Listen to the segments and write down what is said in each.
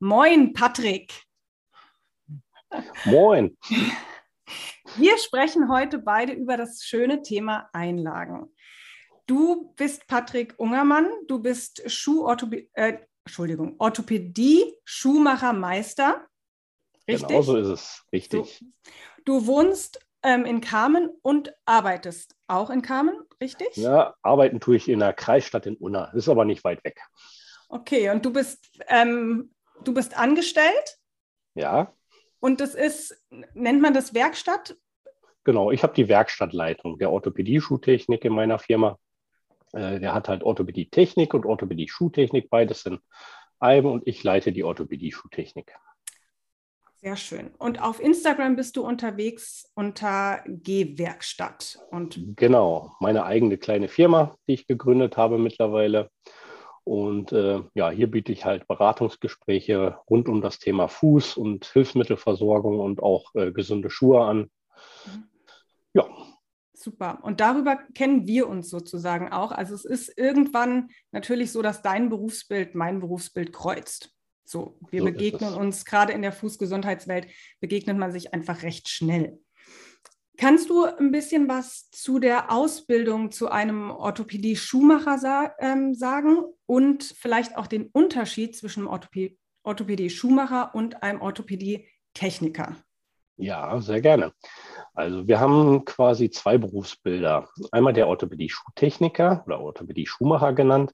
Moin, Patrick. Moin. Wir sprechen heute beide über das schöne Thema Einlagen. Du bist Patrick Ungermann, du bist Schuhorthopädie, äh, Entschuldigung, Orthopädie, Schuhmachermeister. Richtig? Genau so ist es, richtig. So. Du wohnst ähm, in Kamen und arbeitest auch in Kamen, richtig? Ja, arbeiten tue ich in der Kreisstadt in Unna, ist aber nicht weit weg. Okay, und du bist, ähm, du bist angestellt? Ja. Und das ist, nennt man das Werkstatt? Genau, ich habe die Werkstattleitung der Orthopädie-Schuhtechnik in meiner Firma. Äh, der hat halt Orthopädie-Technik und Orthopädie-Schuhtechnik, beides in einem und ich leite die Orthopädie-Schuhtechnik. Sehr schön. Und auf Instagram bist du unterwegs unter G-Werkstatt. Und genau, meine eigene kleine Firma, die ich gegründet habe mittlerweile. Und äh, ja, hier biete ich halt Beratungsgespräche rund um das Thema Fuß und Hilfsmittelversorgung und auch äh, gesunde Schuhe an. Mhm. Ja. Super. Und darüber kennen wir uns sozusagen auch. Also es ist irgendwann natürlich so, dass dein Berufsbild mein Berufsbild kreuzt. So, wir so begegnen uns gerade in der Fußgesundheitswelt, begegnet man sich einfach recht schnell. Kannst du ein bisschen was zu der Ausbildung zu einem Orthopädie-Schuhmacher sa ähm, sagen und vielleicht auch den Unterschied zwischen Orthopädie-Schuhmacher und einem Orthopädie-Techniker? Ja, sehr gerne. Also wir haben quasi zwei Berufsbilder. Einmal der Orthopädie-Schuhtechniker oder Orthopädie-Schuhmacher genannt.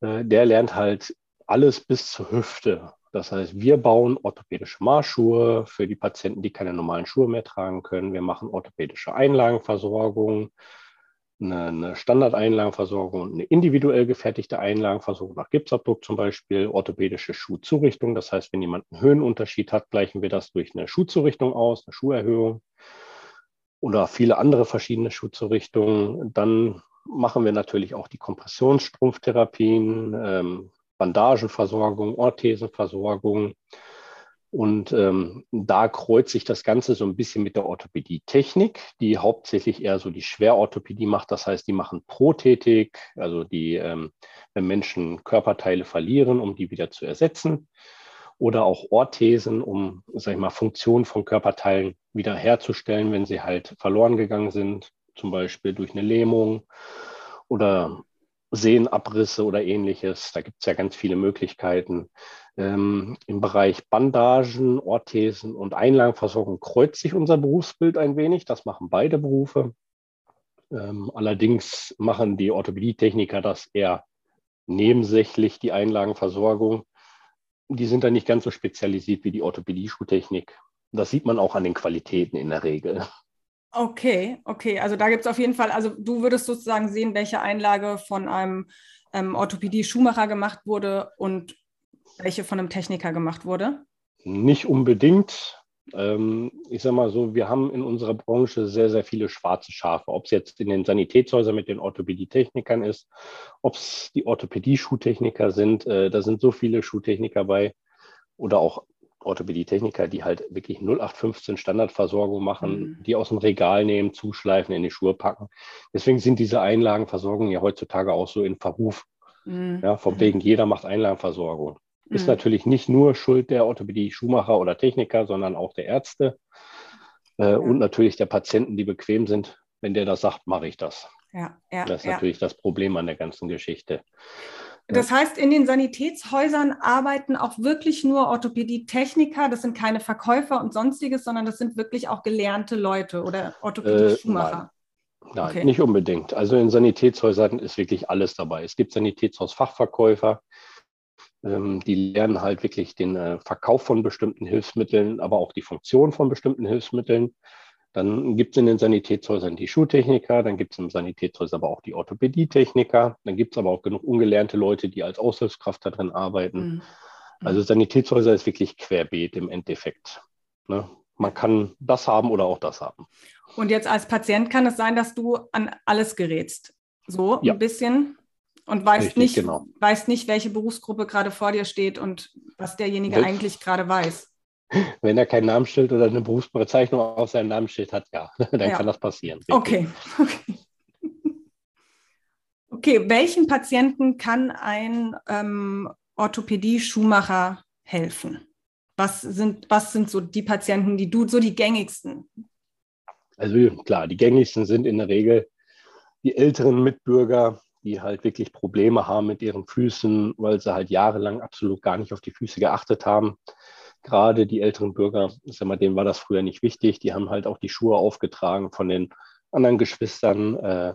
Äh, der lernt halt alles bis zur Hüfte. Das heißt, wir bauen orthopädische Marschschuhe für die Patienten, die keine normalen Schuhe mehr tragen können. Wir machen orthopädische Einlagenversorgung, eine, eine Standardeinlagenversorgung und eine individuell gefertigte Einlagenversorgung nach Gipsabdruck zum Beispiel, orthopädische Schuhzurichtung. Das heißt, wenn jemand einen Höhenunterschied hat, gleichen wir das durch eine Schuhzurichtung aus, eine Schuherhöhung oder viele andere verschiedene Schuhzurichtungen. Dann machen wir natürlich auch die Kompressionsstrumpftherapien, ähm, Bandagenversorgung, Orthesenversorgung. Und ähm, da kreuzt sich das Ganze so ein bisschen mit der Orthopädie-Technik, die hauptsächlich eher so die Schwerorthopädie macht. Das heißt, die machen Prothetik, also die, ähm, wenn Menschen Körperteile verlieren, um die wieder zu ersetzen. Oder auch Orthesen, um, sag ich mal, Funktionen von Körperteilen wiederherzustellen, wenn sie halt verloren gegangen sind, zum Beispiel durch eine Lähmung oder Sehnenabrisse oder ähnliches. Da gibt es ja ganz viele Möglichkeiten. Ähm, Im Bereich Bandagen, Orthesen und Einlagenversorgung kreuzt sich unser Berufsbild ein wenig. Das machen beide Berufe. Ähm, allerdings machen die Orthopädietechniker das eher nebensächlich, die Einlagenversorgung. Die sind dann nicht ganz so spezialisiert wie die Orthopädie-Schuhtechnik. Das sieht man auch an den Qualitäten in der Regel. Okay, okay. Also da gibt es auf jeden Fall, also du würdest sozusagen sehen, welche Einlage von einem ähm, Orthopädie-Schuhmacher gemacht wurde und welche von einem Techniker gemacht wurde? Nicht unbedingt. Ähm, ich sage mal so, wir haben in unserer Branche sehr, sehr viele schwarze Schafe. Ob es jetzt in den Sanitätshäusern mit den Orthopädie-Technikern ist, ob es die Orthopädie-Schuhtechniker sind, äh, da sind so viele Schuhtechniker bei oder auch Orthopädie-Techniker, die halt wirklich 0815 Standardversorgung machen, mhm. die aus dem Regal nehmen, zuschleifen, in die Schuhe packen. Deswegen sind diese Einlagenversorgungen ja heutzutage auch so in Verruf. Mhm. Ja, von wegen jeder macht Einlagenversorgung. Mhm. Ist natürlich nicht nur Schuld der Orthopädie-Schuhmacher oder Techniker, sondern auch der Ärzte äh, ja. und natürlich der Patienten, die bequem sind. Wenn der das sagt, mache ich das. Ja, ja, das ist natürlich das Problem an der ganzen Geschichte. Das heißt, in den Sanitätshäusern arbeiten auch wirklich nur Orthopädie-Techniker. Das sind keine Verkäufer und sonstiges, sondern das sind wirklich auch gelernte Leute oder Orthopädie-Schuhmacher. Äh, nein, nein okay. nicht unbedingt. Also in Sanitätshäusern ist wirklich alles dabei. Es gibt Sanitätshausfachverkäufer, ähm, die lernen halt wirklich den äh, Verkauf von bestimmten Hilfsmitteln, aber auch die Funktion von bestimmten Hilfsmitteln. Dann gibt es in den Sanitätshäusern die Schuhtechniker, dann gibt es im Sanitätshaus aber auch die Orthopädietechniker, dann gibt es aber auch genug ungelernte Leute, die als Aushilfskraft darin arbeiten. Mhm. Also Sanitätshäuser ist wirklich querbeet im Endeffekt. Ne? Man kann das haben oder auch das haben. Und jetzt als Patient kann es sein, dass du an alles gerätst. So ja. ein bisschen und weißt, Richtig, nicht, genau. weißt nicht, welche Berufsgruppe gerade vor dir steht und was derjenige Wel eigentlich gerade weiß. Wenn er kein Namensschild oder eine Berufsbezeichnung auf seinem Namensschild hat, ja, dann ja. kann das passieren. Okay. okay. Okay, welchen Patienten kann ein ähm, Orthopädie-Schuhmacher helfen? Was sind, was sind so die Patienten, die du, so die gängigsten? Also klar, die gängigsten sind in der Regel die älteren Mitbürger, die halt wirklich Probleme haben mit ihren Füßen, weil sie halt jahrelang absolut gar nicht auf die Füße geachtet haben. Gerade die älteren Bürger, ich sag mal, denen war das früher nicht wichtig. Die haben halt auch die Schuhe aufgetragen von den anderen Geschwistern, äh,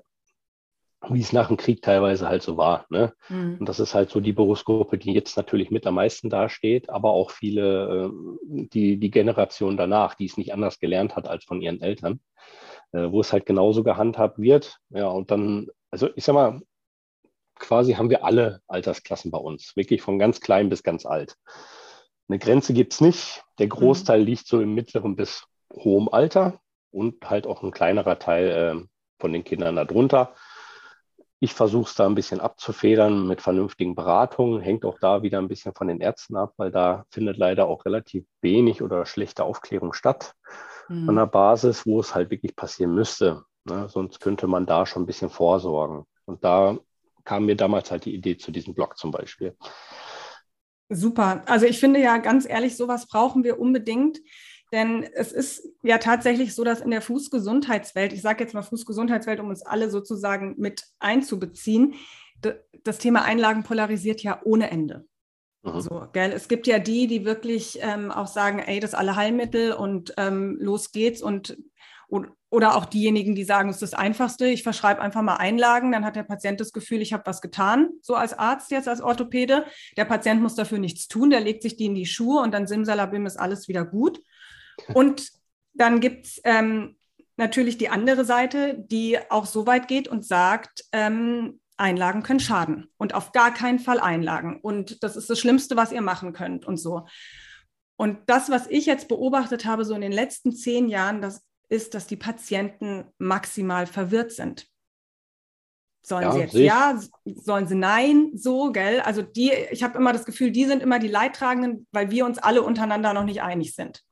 wie es nach dem Krieg teilweise halt so war. Ne? Mhm. Und das ist halt so die Berufsgruppe, die jetzt natürlich mit am meisten dasteht, aber auch viele, äh, die, die Generation danach, die es nicht anders gelernt hat als von ihren Eltern, äh, wo es halt genauso gehandhabt wird. Ja, und dann, also ich sag mal, quasi haben wir alle Altersklassen bei uns, wirklich von ganz klein bis ganz alt. Eine Grenze gibt es nicht. Der Großteil mhm. liegt so im mittleren bis hohem Alter und halt auch ein kleinerer Teil äh, von den Kindern darunter. Ich versuche es da ein bisschen abzufedern mit vernünftigen Beratungen. Hängt auch da wieder ein bisschen von den Ärzten ab, weil da findet leider auch relativ wenig oder schlechte Aufklärung statt mhm. an der Basis, wo es halt wirklich passieren müsste. Ne? Sonst könnte man da schon ein bisschen vorsorgen. Und da kam mir damals halt die Idee zu diesem Blog zum Beispiel. Super. Also ich finde ja ganz ehrlich, sowas brauchen wir unbedingt. Denn es ist ja tatsächlich so, dass in der Fußgesundheitswelt, ich sage jetzt mal Fußgesundheitswelt, um uns alle sozusagen mit einzubeziehen, das Thema Einlagen polarisiert ja ohne Ende. Mhm. So, gell? Es gibt ja die, die wirklich ähm, auch sagen, ey, das ist alle Heilmittel und ähm, los geht's und oder auch diejenigen, die sagen, es ist das Einfachste, ich verschreibe einfach mal Einlagen, dann hat der Patient das Gefühl, ich habe was getan, so als Arzt jetzt, als Orthopäde. Der Patient muss dafür nichts tun, der legt sich die in die Schuhe und dann simsalabim ist alles wieder gut. Und dann gibt es ähm, natürlich die andere Seite, die auch so weit geht und sagt, ähm, Einlagen können schaden und auf gar keinen Fall Einlagen. Und das ist das Schlimmste, was ihr machen könnt und so. Und das, was ich jetzt beobachtet habe, so in den letzten zehn Jahren, das ist, dass die Patienten maximal verwirrt sind. Sollen ja, sie jetzt ja, sollen sie nein, so, gell? Also die, ich habe immer das Gefühl, die sind immer die Leidtragenden, weil wir uns alle untereinander noch nicht einig sind.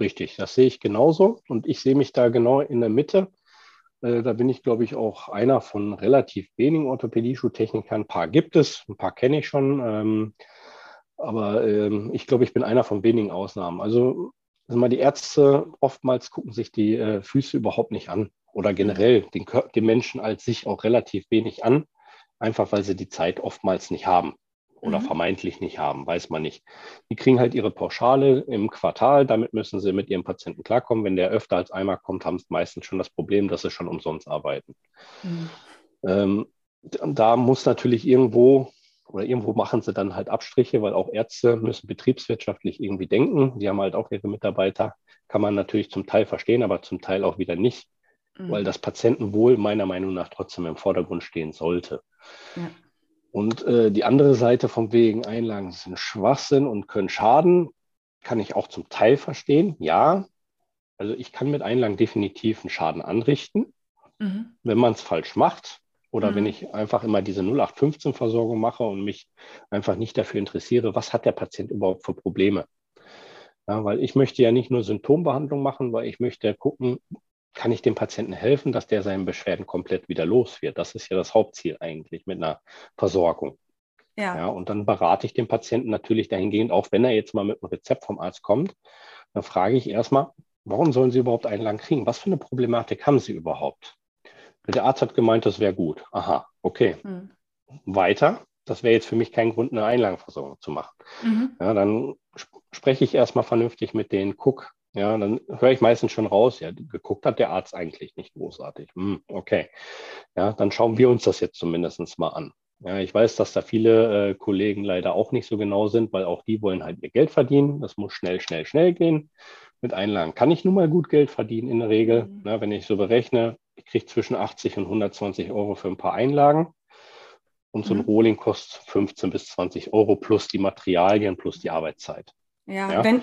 Richtig, das sehe ich genauso und ich sehe mich da genau in der Mitte. Äh, da bin ich, glaube ich, auch einer von relativ wenigen Orthopädie-Schuhtechnikern. Ein paar gibt es, ein paar kenne ich schon. Ähm, aber ähm, ich glaube, ich bin einer von wenigen Ausnahmen. Also also mal die Ärzte oftmals gucken sich die äh, Füße überhaupt nicht an oder generell den, den Menschen als sich auch relativ wenig an, einfach weil sie die Zeit oftmals nicht haben oder mhm. vermeintlich nicht haben, weiß man nicht. Die kriegen halt ihre Pauschale im Quartal, damit müssen sie mit ihrem Patienten klarkommen. Wenn der öfter als einmal kommt, haben sie meistens schon das Problem, dass sie schon umsonst arbeiten. Mhm. Ähm, da muss natürlich irgendwo oder irgendwo machen sie dann halt Abstriche, weil auch Ärzte müssen betriebswirtschaftlich irgendwie denken. Die haben halt auch ihre Mitarbeiter, kann man natürlich zum Teil verstehen, aber zum Teil auch wieder nicht, mhm. weil das Patientenwohl meiner Meinung nach trotzdem im Vordergrund stehen sollte. Ja. Und äh, die andere Seite vom wegen Einlagen sind Schwachsinn und können schaden, kann ich auch zum Teil verstehen. Ja, also ich kann mit Einlagen definitiv einen Schaden anrichten, mhm. wenn man es falsch macht. Oder mhm. wenn ich einfach immer diese 0815-Versorgung mache und mich einfach nicht dafür interessiere, was hat der Patient überhaupt für Probleme. Ja, weil ich möchte ja nicht nur Symptombehandlung machen, weil ich möchte gucken, kann ich dem Patienten helfen, dass der seinen Beschwerden komplett wieder los wird. Das ist ja das Hauptziel eigentlich mit einer Versorgung. Ja. ja. und dann berate ich den Patienten natürlich dahingehend, auch wenn er jetzt mal mit einem Rezept vom Arzt kommt, dann frage ich erstmal, warum sollen Sie überhaupt Einlagen kriegen? Was für eine Problematik haben Sie überhaupt? Der Arzt hat gemeint, das wäre gut. Aha, okay. Mhm. Weiter. Das wäre jetzt für mich kein Grund, eine Einlagenversorgung zu machen. Mhm. Ja, dann spreche ich erstmal vernünftig mit denen, guck. Ja, dann höre ich meistens schon raus, ja, geguckt hat der Arzt eigentlich nicht großartig. Hm, okay. Ja, dann schauen wir uns das jetzt zumindest mal an. Ja, ich weiß, dass da viele äh, Kollegen leider auch nicht so genau sind, weil auch die wollen halt ihr Geld verdienen. Das muss schnell, schnell, schnell gehen. Mit Einlagen kann ich nun mal gut Geld verdienen in der Regel. Mhm. Na, wenn ich so berechne, ich kriege zwischen 80 und 120 Euro für ein paar Einlagen. Und so ein mhm. Rolling kostet 15 bis 20 Euro plus die Materialien plus die Arbeitszeit. Ja, ja? Wenn,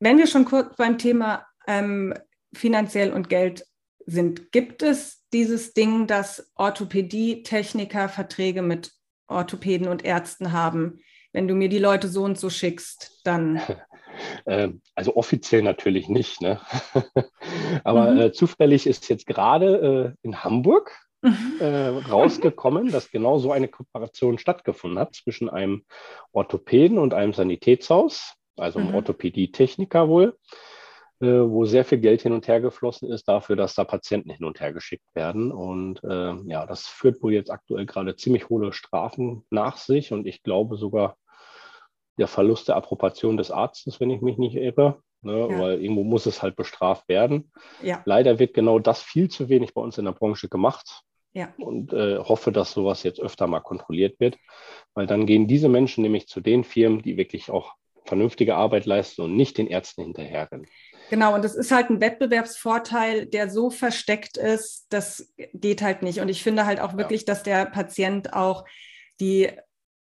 wenn wir schon kurz beim Thema ähm, finanziell und Geld sind, gibt es dieses Ding, dass Orthopädie-Techniker Verträge mit Orthopäden und Ärzten haben? Wenn du mir die Leute so und so schickst, dann. Ähm, also offiziell natürlich nicht. Ne? Aber mhm. äh, zufällig ist jetzt gerade äh, in Hamburg mhm. äh, rausgekommen, dass genau so eine Kooperation stattgefunden hat zwischen einem Orthopäden und einem Sanitätshaus. also mhm. Orthopädie-Techniker wohl, äh, wo sehr viel Geld hin und her geflossen ist dafür, dass da Patienten hin und her geschickt werden. Und äh, ja, das führt wohl jetzt aktuell gerade ziemlich hohe Strafen nach sich und ich glaube sogar der Verlust der Approbation des Arztes, wenn ich mich nicht irre. Ne, ja. Weil irgendwo muss es halt bestraft werden. Ja. Leider wird genau das viel zu wenig bei uns in der Branche gemacht. Ja. Und äh, hoffe, dass sowas jetzt öfter mal kontrolliert wird, weil dann gehen diese Menschen nämlich zu den Firmen, die wirklich auch vernünftige Arbeit leisten und nicht den Ärzten hinterherrennen. Genau, und das ist halt ein Wettbewerbsvorteil, der so versteckt ist, das geht halt nicht. Und ich finde halt auch wirklich, dass der Patient auch die,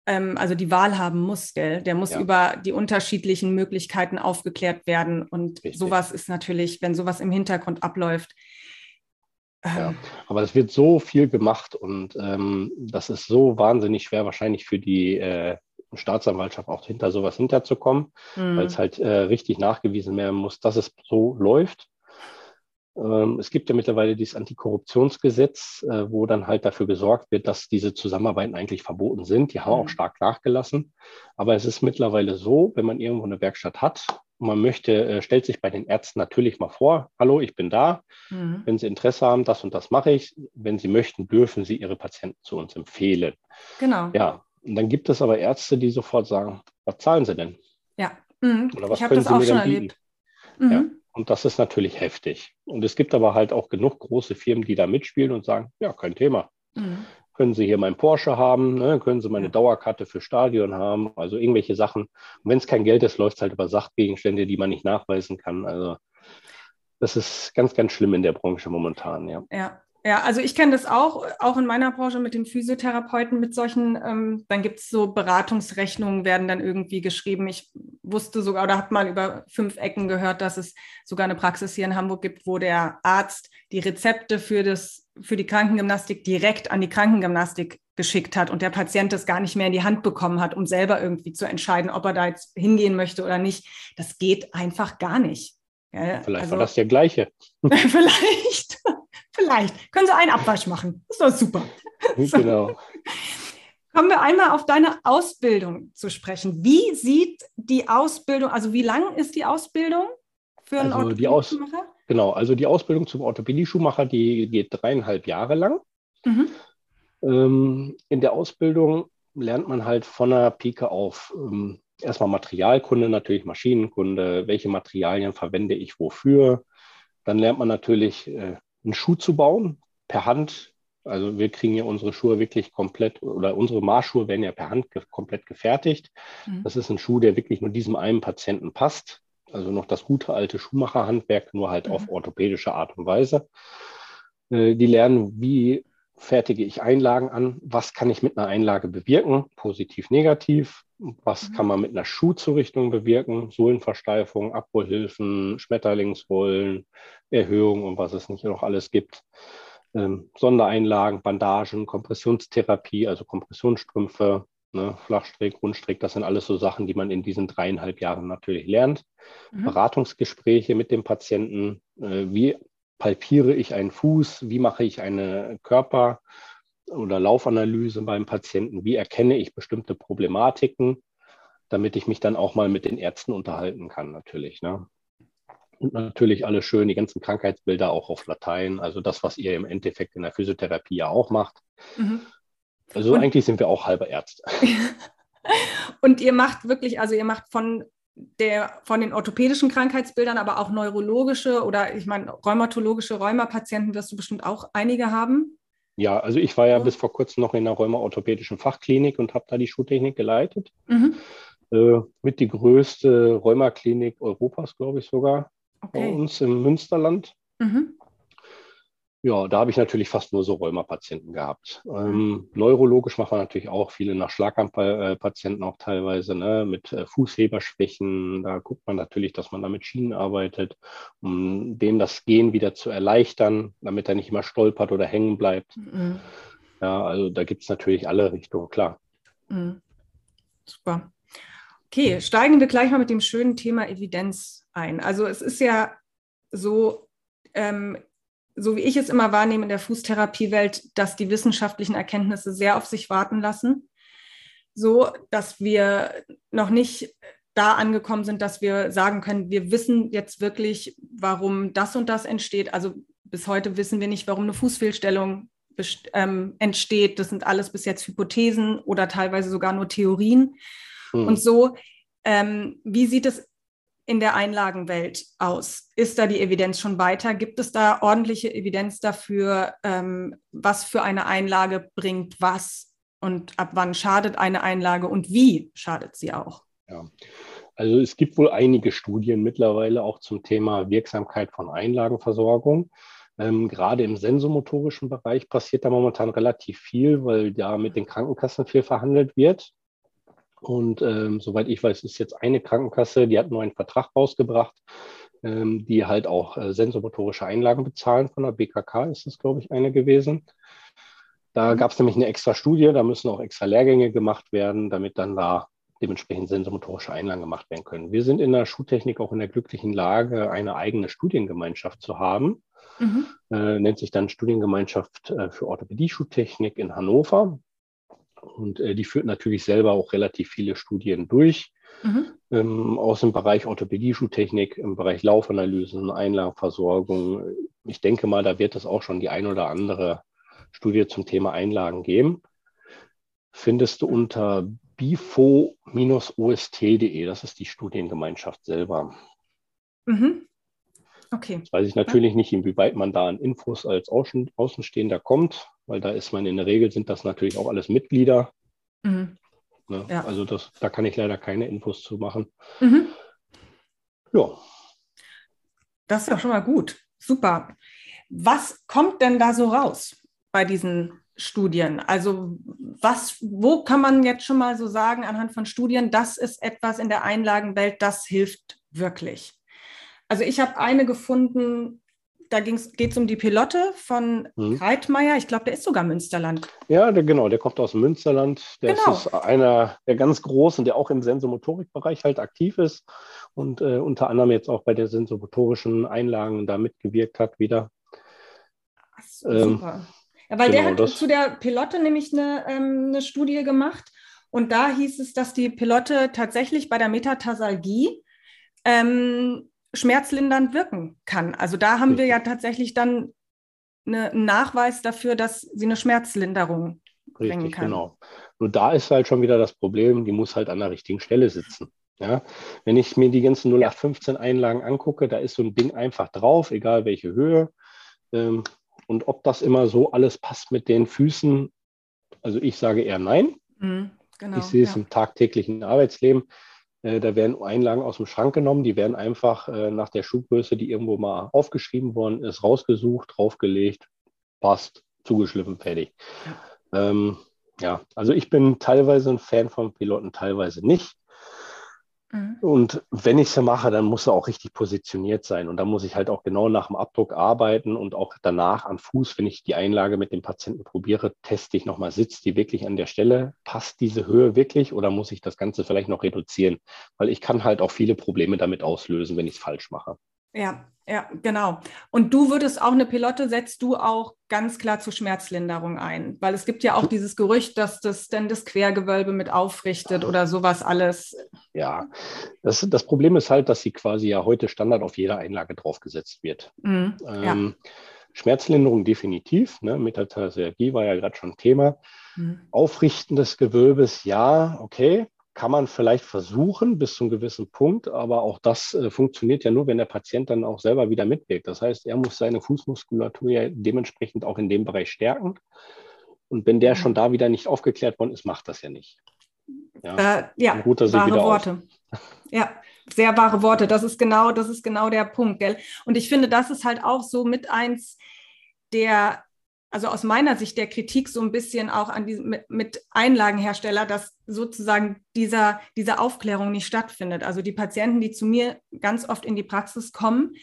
ähm, also die Wahl haben muss, gell? Der muss ja. über die unterschiedlichen Möglichkeiten aufgeklärt werden. Und Richtig. sowas ist natürlich, wenn sowas im Hintergrund abläuft, ja, ähm. aber es wird so viel gemacht und ähm, das ist so wahnsinnig schwer wahrscheinlich für die äh, Staatsanwaltschaft auch hinter sowas hinterzukommen, mhm. weil es halt äh, richtig nachgewiesen werden muss, dass es so läuft. Ähm, es gibt ja mittlerweile dieses Antikorruptionsgesetz, äh, wo dann halt dafür gesorgt wird, dass diese Zusammenarbeiten eigentlich verboten sind. Die haben mhm. auch stark nachgelassen. Aber es ist mittlerweile so, wenn man irgendwo eine Werkstatt hat man möchte, äh, stellt sich bei den Ärzten natürlich mal vor, hallo, ich bin da. Mhm. Wenn Sie Interesse haben, das und das mache ich. Wenn Sie möchten, dürfen Sie Ihre Patienten zu uns empfehlen. Genau. Ja, und dann gibt es aber Ärzte, die sofort sagen, was zahlen Sie denn? Ja. Mhm. Oder was können Sie mir denn bieten? Mhm. Ja. Und das ist natürlich heftig. Und es gibt aber halt auch genug große Firmen, die da mitspielen und sagen, ja, kein Thema. Mhm können Sie hier meinen Porsche haben, ne? können Sie meine Dauerkarte für Stadion haben, also irgendwelche Sachen. Und wenn es kein Geld ist, läuft es halt über Sachgegenstände, die man nicht nachweisen kann. Also das ist ganz, ganz schlimm in der Branche momentan, ja. Ja, ja, also ich kenne das auch, auch in meiner Branche mit den Physiotherapeuten, mit solchen, ähm, dann gibt es so Beratungsrechnungen, werden dann irgendwie geschrieben. Ich wusste sogar oder habe mal über fünf Ecken gehört, dass es sogar eine Praxis hier in Hamburg gibt, wo der Arzt die Rezepte für, das, für die Krankengymnastik direkt an die Krankengymnastik geschickt hat und der Patient das gar nicht mehr in die Hand bekommen hat, um selber irgendwie zu entscheiden, ob er da jetzt hingehen möchte oder nicht. Das geht einfach gar nicht. Ja, Vielleicht also, war das der gleiche. Vielleicht. Vielleicht. Können Sie einen Abwasch machen. Das ist doch super. Genau. Kommen wir einmal auf deine Ausbildung zu sprechen. Wie sieht die Ausbildung, also wie lang ist die Ausbildung für einen also Orthopädie-Schuhmacher? Genau, also die Ausbildung zum Orthopädie-Schuhmacher, die geht dreieinhalb Jahre lang. Mhm. Ähm, in der Ausbildung lernt man halt von der Pike auf ähm, erstmal Materialkunde, natürlich Maschinenkunde, welche Materialien verwende ich wofür. Dann lernt man natürlich äh, einen Schuh zu bauen, per Hand. Also wir kriegen ja unsere Schuhe wirklich komplett oder unsere Marschschuhe werden ja per Hand ge komplett gefertigt. Mhm. Das ist ein Schuh, der wirklich nur diesem einen Patienten passt. Also noch das gute alte Schuhmacherhandwerk, nur halt mhm. auf orthopädische Art und Weise. Äh, die lernen, wie fertige ich Einlagen an, was kann ich mit einer Einlage bewirken, positiv, negativ, was mhm. kann man mit einer Schuhzurichtung bewirken, Sohlenversteifung, Abrollhilfen, Schmetterlingsrollen, Erhöhung und was es nicht noch alles gibt. Ähm, Sondereinlagen, Bandagen, Kompressionstherapie, also Kompressionsstrümpfe, ne, Flachstrick, Rundstrick, das sind alles so Sachen, die man in diesen dreieinhalb Jahren natürlich lernt. Mhm. Beratungsgespräche mit dem Patienten, äh, wie palpiere ich einen Fuß, wie mache ich eine Körper- oder Laufanalyse beim Patienten, wie erkenne ich bestimmte Problematiken, damit ich mich dann auch mal mit den Ärzten unterhalten kann, natürlich. Ne? Und natürlich alle schön, die ganzen Krankheitsbilder auch auf Latein, also das, was ihr im Endeffekt in der Physiotherapie ja auch macht. Mhm. Also Und eigentlich sind wir auch halber Ärzte. Und ihr macht wirklich, also ihr macht von der von den orthopädischen Krankheitsbildern, aber auch neurologische oder ich meine rheumatologische Rheumapatienten wirst du bestimmt auch einige haben. Ja, also ich war ja bis vor kurzem noch in der rheumaorthopädischen Fachklinik und habe da die Schuhtechnik geleitet. Mhm. Äh, mit die größte Rheumaklinik Europas, glaube ich sogar, okay. bei uns im Münsterland. Mhm. Ja, da habe ich natürlich fast nur so Rheumapatienten gehabt. Ähm, neurologisch macht man natürlich auch viele nach Schlaganfallpatienten auch teilweise, ne, mit äh, Fußheberschwächen. Da guckt man natürlich, dass man da mit Schienen arbeitet, um dem das Gehen wieder zu erleichtern, damit er nicht immer stolpert oder hängen bleibt. Mhm. Ja, also da gibt es natürlich alle Richtungen, klar. Mhm. Super. Okay, steigen wir gleich mal mit dem schönen Thema Evidenz ein. Also es ist ja so, ähm, so wie ich es immer wahrnehme in der Fußtherapiewelt, dass die wissenschaftlichen Erkenntnisse sehr auf sich warten lassen, so dass wir noch nicht da angekommen sind, dass wir sagen können, wir wissen jetzt wirklich, warum das und das entsteht. Also bis heute wissen wir nicht, warum eine Fußfehlstellung ähm, entsteht. Das sind alles bis jetzt Hypothesen oder teilweise sogar nur Theorien. Hm. Und so, ähm, wie sieht es in der Einlagenwelt aus? Ist da die Evidenz schon weiter? Gibt es da ordentliche Evidenz dafür, ähm, was für eine Einlage bringt was und ab wann schadet eine Einlage und wie schadet sie auch? Ja. Also es gibt wohl einige Studien mittlerweile auch zum Thema Wirksamkeit von Einlagenversorgung. Ähm, gerade im sensomotorischen Bereich passiert da momentan relativ viel, weil da mit den Krankenkassen viel verhandelt wird. Und ähm, soweit ich weiß, ist jetzt eine Krankenkasse, die hat einen Vertrag rausgebracht, ähm, die halt auch äh, sensomotorische Einlagen bezahlen. Von der BKK ist das, glaube ich, eine gewesen. Da mhm. gab es nämlich eine extra Studie, da müssen auch extra Lehrgänge gemacht werden, damit dann da dementsprechend sensomotorische Einlagen gemacht werden können. Wir sind in der Schuhtechnik auch in der glücklichen Lage, eine eigene Studiengemeinschaft zu haben. Mhm. Äh, nennt sich dann Studiengemeinschaft äh, für Orthopädie-Schuhtechnik in Hannover. Und äh, die führt natürlich selber auch relativ viele Studien durch. Mhm. Ähm, aus dem Bereich Orthopädie-Schuhtechnik, im Bereich Laufanalysen, Einlagenversorgung. Ich denke mal, da wird es auch schon die ein oder andere Studie zum Thema Einlagen geben. Findest du unter bifo-ost.de, das ist die Studiengemeinschaft selber. Mhm. Okay. Jetzt weiß ich natürlich nicht, inwieweit man da an Infos als Außen, Außenstehender kommt, weil da ist man in der Regel, sind das natürlich auch alles Mitglieder. Mhm. Ne? Ja. Also das, da kann ich leider keine Infos zu machen. Mhm. Ja. Das ist ja schon mal gut. Super. Was kommt denn da so raus bei diesen Studien? Also was, wo kann man jetzt schon mal so sagen anhand von Studien, das ist etwas in der Einlagenwelt, das hilft wirklich? Also ich habe eine gefunden, da geht es um die Pilotte von hm. Reitmeier. Ich glaube, der ist sogar Münsterland. Ja, der, genau, der kommt aus Münsterland. Der genau. ist einer der ganz großen, der auch im Sensomotorikbereich halt aktiv ist und äh, unter anderem jetzt auch bei den sensomotorischen Einlagen da mitgewirkt hat wieder. Ach ähm, super. Ja, weil genau, der hat das. zu der Pilotte nämlich eine, ähm, eine Studie gemacht und da hieß es, dass die Pilotte tatsächlich bei der Metatarsalgie ähm, schmerzlindernd wirken kann. Also da haben wir ja tatsächlich dann eine, einen Nachweis dafür, dass sie eine Schmerzlinderung bringen Richtig, kann. Genau. Nur da ist halt schon wieder das Problem, die muss halt an der richtigen Stelle sitzen. Ja, wenn ich mir die ganzen 0815 Einlagen angucke, da ist so ein Ding einfach drauf, egal welche Höhe. Ähm, und ob das immer so alles passt mit den Füßen, also ich sage eher nein. Mhm, genau, ich sehe es ja. im tagtäglichen Arbeitsleben. Äh, da werden Einlagen aus dem Schrank genommen, die werden einfach äh, nach der Schuhgröße, die irgendwo mal aufgeschrieben worden ist, rausgesucht, draufgelegt, passt, zugeschliffen, fertig. Ja. Ähm, ja, also ich bin teilweise ein Fan von Piloten, teilweise nicht. Mhm. Und wenn ich es mache, dann muss er auch richtig positioniert sein. Und dann muss ich halt auch genau nach dem Abdruck arbeiten und auch danach am Fuß, wenn ich die Einlage mit dem Patienten probiere, teste ich nochmal, sitzt die wirklich an der Stelle? Passt diese Höhe wirklich oder muss ich das Ganze vielleicht noch reduzieren? Weil ich kann halt auch viele Probleme damit auslösen, wenn ich es falsch mache. Ja, ja, genau. Und du würdest auch eine Pilotte, setzt du auch ganz klar zur Schmerzlinderung ein? Weil es gibt ja auch dieses Gerücht, dass das dann das Quergewölbe mit aufrichtet oder sowas alles. Ja, das, das Problem ist halt, dass sie quasi ja heute Standard auf jeder Einlage draufgesetzt wird. Mhm, ähm, ja. Schmerzlinderung definitiv. Ne? Metatarsalgie war ja gerade schon Thema. Mhm. Aufrichten des Gewölbes, ja, okay kann man vielleicht versuchen bis zu einem gewissen Punkt, aber auch das äh, funktioniert ja nur, wenn der Patient dann auch selber wieder mitwirkt. Das heißt, er muss seine Fußmuskulatur ja dementsprechend auch in dem Bereich stärken. Und wenn der schon da wieder nicht aufgeklärt worden ist, macht das ja nicht. Ja, äh, ja wahre Worte. Auf. Ja, sehr wahre Worte. Das ist genau, das ist genau der Punkt, gell? Und ich finde, das ist halt auch so mit eins der also aus meiner Sicht der Kritik so ein bisschen auch an diesem, mit, mit Einlagenhersteller, dass sozusagen dieser, diese Aufklärung nicht stattfindet. Also die Patienten, die zu mir ganz oft in die Praxis kommen,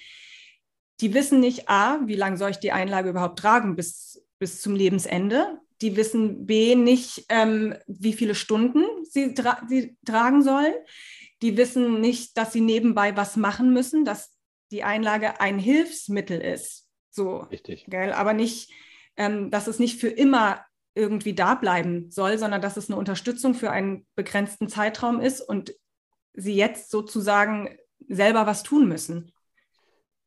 die wissen nicht, a, wie lange soll ich die Einlage überhaupt tragen bis, bis zum Lebensende. Die wissen b, nicht, ähm, wie viele Stunden sie, tra sie tragen sollen. Die wissen nicht, dass sie nebenbei was machen müssen, dass die Einlage ein Hilfsmittel ist. So, Richtig. Gell? aber nicht ähm, dass es nicht für immer irgendwie da bleiben soll, sondern dass es eine Unterstützung für einen begrenzten Zeitraum ist. Und sie jetzt sozusagen selber was tun müssen.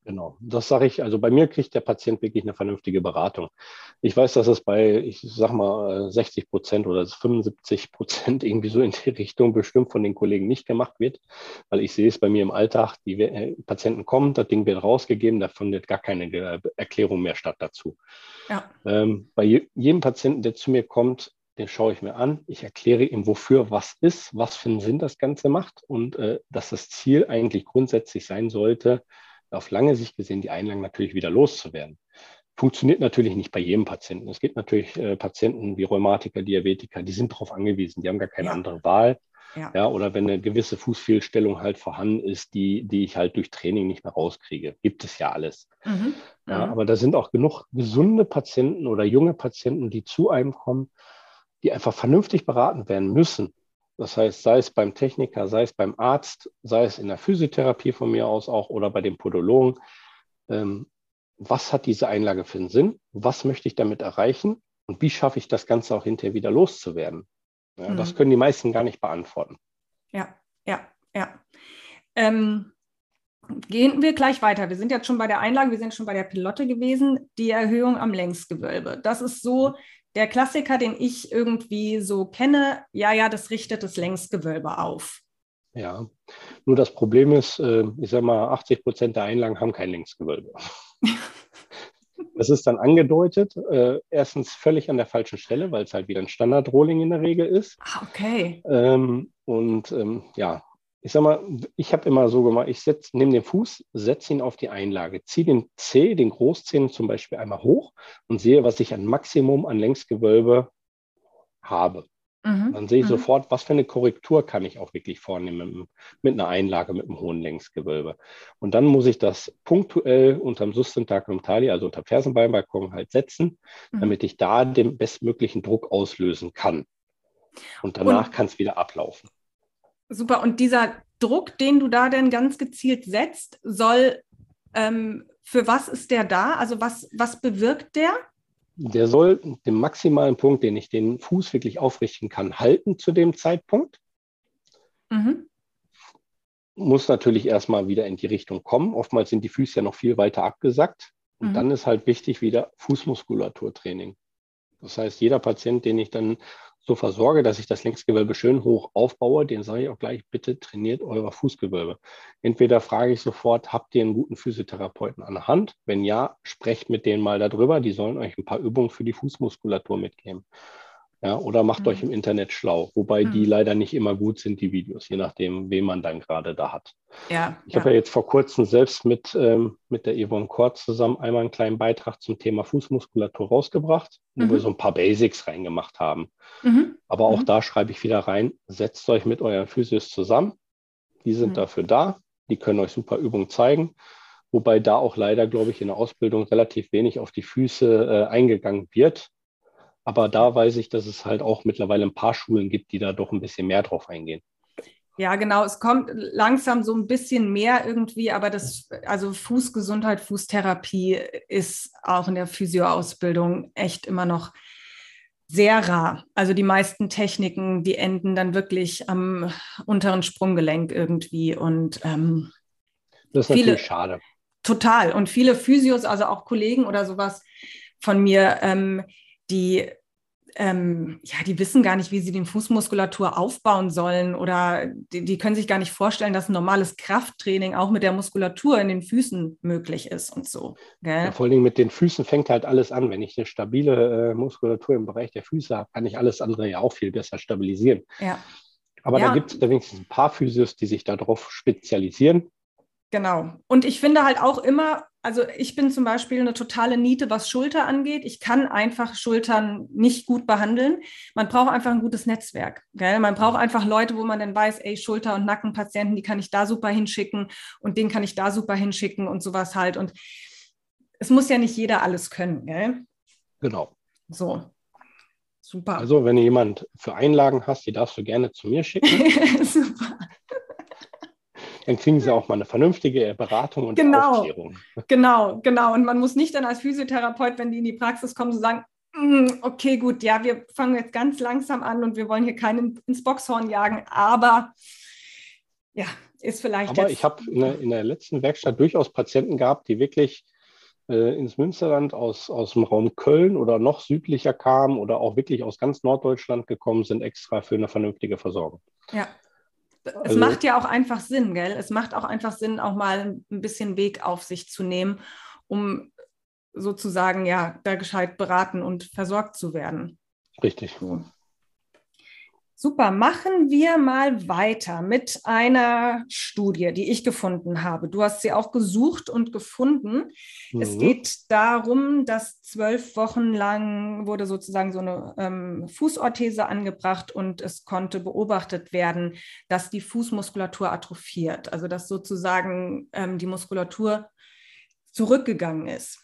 Genau, das sage ich. Also bei mir kriegt der Patient wirklich eine vernünftige Beratung. Ich weiß, dass es bei, ich sag mal, 60 Prozent oder 75 Prozent irgendwie so in die Richtung bestimmt von den Kollegen nicht gemacht wird, weil ich sehe es bei mir im Alltag, die äh, Patienten kommen, das Ding wird rausgegeben, da findet gar keine Erklärung mehr statt dazu. Ja. Ähm, bei jedem Patienten, der zu mir kommt, den schaue ich mir an, ich erkläre ihm, wofür was ist, was für einen Sinn das Ganze macht und äh, dass das Ziel eigentlich grundsätzlich sein sollte, auf lange Sicht gesehen die Einlagen natürlich wieder loszuwerden. Funktioniert natürlich nicht bei jedem Patienten. Es gibt natürlich äh, Patienten wie Rheumatiker, Diabetiker, die sind darauf angewiesen, die haben gar keine ja. andere Wahl. Ja. ja. oder wenn eine gewisse Fußfehlstellung halt vorhanden ist, die, die ich halt durch Training nicht mehr rauskriege. Gibt es ja alles. Mhm. Ja, aber da sind auch genug gesunde Patienten oder junge Patienten, die zu einem kommen, die einfach vernünftig beraten werden müssen. Das heißt, sei es beim Techniker, sei es beim Arzt, sei es in der Physiotherapie von mir aus auch oder bei dem Podologen. Ähm, was hat diese Einlage für einen Sinn? Was möchte ich damit erreichen? Und wie schaffe ich das Ganze auch hinterher wieder loszuwerden? Ja, mhm. Das können die meisten gar nicht beantworten. Ja, ja, ja. Ähm, gehen wir gleich weiter. Wir sind jetzt schon bei der Einlage, wir sind schon bei der Pilotte gewesen. Die Erhöhung am Längsgewölbe. Das ist so der Klassiker, den ich irgendwie so kenne, ja, ja, das richtet das Längsgewölbe auf. Ja, nur das Problem ist, äh, ich sage mal, 80 Prozent der Einlagen haben kein Längsgewölbe. Das ist dann angedeutet, äh, erstens völlig an der falschen Stelle, weil es halt wieder ein Standard-Rolling in der Regel ist. Ah, okay. Ähm, und ähm, ja, ich sag mal, ich habe immer so gemacht, ich nehme den Fuß, setze ihn auf die Einlage, ziehe den C, den Großzehen zum Beispiel einmal hoch und sehe, was ich an Maximum an Längsgewölbe habe. Mhm. Dann sehe ich mhm. sofort, was für eine Korrektur kann ich auch wirklich vornehmen mit, mit, einer Einlage mit einem hohen Längsgewölbe. Und dann muss ich das punktuell unterm Sustentacrum tali, also unter Fersenbeinbalkon halt setzen, mhm. damit ich da den bestmöglichen Druck auslösen kann. Und danach kann es wieder ablaufen. Super. Und dieser Druck, den du da denn ganz gezielt setzt, soll, ähm, für was ist der da? Also was, was bewirkt der? Der soll den maximalen Punkt, den ich den Fuß wirklich aufrichten kann, halten zu dem Zeitpunkt. Mhm. Muss natürlich erstmal wieder in die Richtung kommen. Oftmals sind die Füße ja noch viel weiter abgesackt. Und mhm. dann ist halt wichtig wieder Fußmuskulaturtraining. Das heißt, jeder Patient, den ich dann so versorge, dass ich das Längsgewölbe schön hoch aufbaue, den sage ich auch gleich, bitte trainiert euer Fußgewölbe. Entweder frage ich sofort, habt ihr einen guten Physiotherapeuten an der Hand? Wenn ja, sprecht mit denen mal darüber. Die sollen euch ein paar Übungen für die Fußmuskulatur mitgeben. Ja, oder macht mhm. euch im Internet schlau, wobei mhm. die leider nicht immer gut sind, die Videos, je nachdem, wen man dann gerade da hat. Ja, ich ja. habe ja jetzt vor kurzem selbst mit, ähm, mit der Yvonne Kort zusammen einmal einen kleinen Beitrag zum Thema Fußmuskulatur rausgebracht, wo mhm. wir so ein paar Basics reingemacht haben. Mhm. Aber auch mhm. da schreibe ich wieder rein, setzt euch mit euren Physios zusammen. Die sind mhm. dafür da, die können euch super Übungen zeigen. Wobei da auch leider, glaube ich, in der Ausbildung relativ wenig auf die Füße äh, eingegangen wird aber da weiß ich, dass es halt auch mittlerweile ein paar Schulen gibt, die da doch ein bisschen mehr drauf eingehen. Ja, genau. Es kommt langsam so ein bisschen mehr irgendwie, aber das, also Fußgesundheit, Fußtherapie ist auch in der Physioausbildung echt immer noch sehr rar. Also die meisten Techniken, die enden dann wirklich am unteren Sprunggelenk irgendwie und ähm, das ist viele, natürlich schade. Total. Und viele Physios, also auch Kollegen oder sowas von mir, ähm, die ähm, ja, die wissen gar nicht, wie sie die Fußmuskulatur aufbauen sollen oder die, die, können sich gar nicht vorstellen, dass ein normales Krafttraining auch mit der Muskulatur in den Füßen möglich ist und so. Ja, vor allen Dingen mit den Füßen fängt halt alles an. Wenn ich eine stabile äh, Muskulatur im Bereich der Füße habe, kann ich alles andere ja auch viel besser stabilisieren. Ja. Aber ja. da gibt es wenigstens ein paar Physios, die sich darauf spezialisieren. Genau. Und ich finde halt auch immer, also ich bin zum Beispiel eine totale Niete, was Schulter angeht. Ich kann einfach Schultern nicht gut behandeln. Man braucht einfach ein gutes Netzwerk. Gell? Man braucht einfach Leute, wo man dann weiß, ey, Schulter- und Nackenpatienten, die kann ich da super hinschicken und den kann ich da super hinschicken und sowas halt. Und es muss ja nicht jeder alles können. Gell? Genau. So. Super. Also, wenn du jemand für Einlagen hast, die darfst du gerne zu mir schicken. Super dann kriegen sie auch mal eine vernünftige Beratung und genau, Aufklärung. Genau, genau. Und man muss nicht dann als Physiotherapeut, wenn die in die Praxis kommen, so sagen, mm, okay, gut, ja, wir fangen jetzt ganz langsam an und wir wollen hier keinen ins Boxhorn jagen, aber Ja, ist vielleicht. Aber ich habe in, in, der letzten Werkstatt durchaus Patienten gehabt, die wirklich äh, ins Münsterland aus, aus dem Raum Köln oder noch südlicher kamen oder auch wirklich aus ganz Norddeutschland gekommen sind, extra für eine vernünftige Versorgung. Ja. Es also, macht ja auch einfach Sinn, gell? Es macht auch einfach Sinn, auch mal ein bisschen Weg auf sich zu nehmen, um sozusagen ja da gescheit beraten und versorgt zu werden. Richtig. Super, machen wir mal weiter mit einer Studie, die ich gefunden habe. Du hast sie auch gesucht und gefunden. Mhm. Es geht darum, dass zwölf Wochen lang wurde sozusagen so eine ähm, Fußorthese angebracht und es konnte beobachtet werden, dass die Fußmuskulatur atrophiert, also dass sozusagen ähm, die Muskulatur zurückgegangen ist.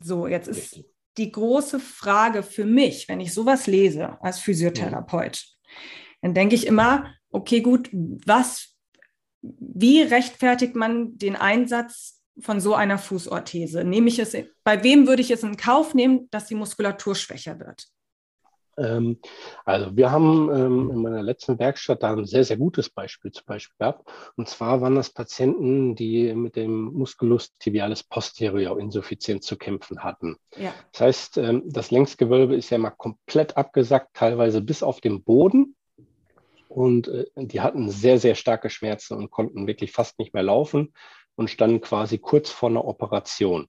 So, jetzt ist die große Frage für mich, wenn ich sowas lese als Physiotherapeut. Dann denke ich immer, okay, gut, was, wie rechtfertigt man den Einsatz von so einer Fußorthese? Nehme ich es, bei wem würde ich es in Kauf nehmen, dass die Muskulatur schwächer wird? Ähm, also wir haben ähm, in meiner letzten Werkstatt da ein sehr, sehr gutes Beispiel zum Beispiel gehabt. Und zwar waren das Patienten, die mit dem Musculus tibialis posterior Insuffizienz zu kämpfen hatten. Ja. Das heißt, ähm, das Längsgewölbe ist ja mal komplett abgesackt, teilweise bis auf den Boden. Und äh, die hatten sehr, sehr starke Schmerzen und konnten wirklich fast nicht mehr laufen und standen quasi kurz vor einer Operation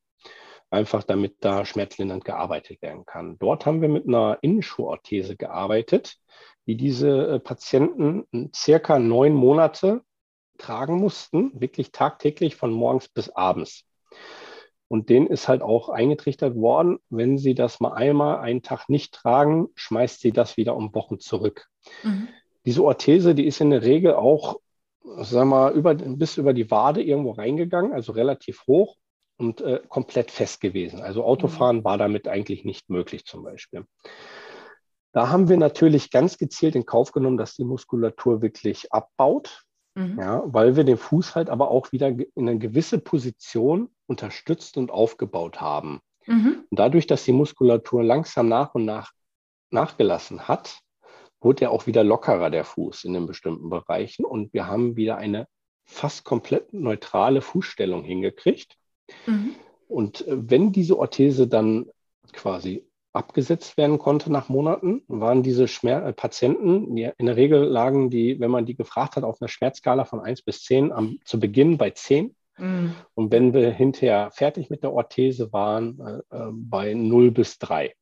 einfach damit da schmerzlindernd gearbeitet werden kann. Dort haben wir mit einer Innenschuhorthese gearbeitet, die diese äh, Patienten circa neun Monate tragen mussten, wirklich tagtäglich von morgens bis abends. Und denen ist halt auch eingetrichtert worden, wenn sie das mal einmal einen Tag nicht tragen, schmeißt sie das wieder um Wochen zurück. Mhm. Diese Orthese, die ist in der Regel auch, sagen wir mal, über, bis über die Wade irgendwo reingegangen, also relativ hoch und äh, komplett fest gewesen. Also Autofahren mhm. war damit eigentlich nicht möglich zum Beispiel. Da haben wir natürlich ganz gezielt in Kauf genommen, dass die Muskulatur wirklich abbaut, mhm. ja, weil wir den Fuß halt aber auch wieder in eine gewisse Position unterstützt und aufgebaut haben. Mhm. Und dadurch, dass die Muskulatur langsam nach und nach nachgelassen hat, wurde er auch wieder lockerer, der Fuß in den bestimmten Bereichen. Und wir haben wieder eine fast komplett neutrale Fußstellung hingekriegt. Mhm. Und äh, wenn diese Orthese dann quasi abgesetzt werden konnte nach Monaten, waren diese Schmer äh, Patienten, die in der Regel lagen die, wenn man die gefragt hat, auf einer Schmerzskala von 1 bis 10 am, zu Beginn bei 10. Mhm. Und wenn wir hinterher fertig mit der Orthese waren, äh, äh bei 0 bis 3.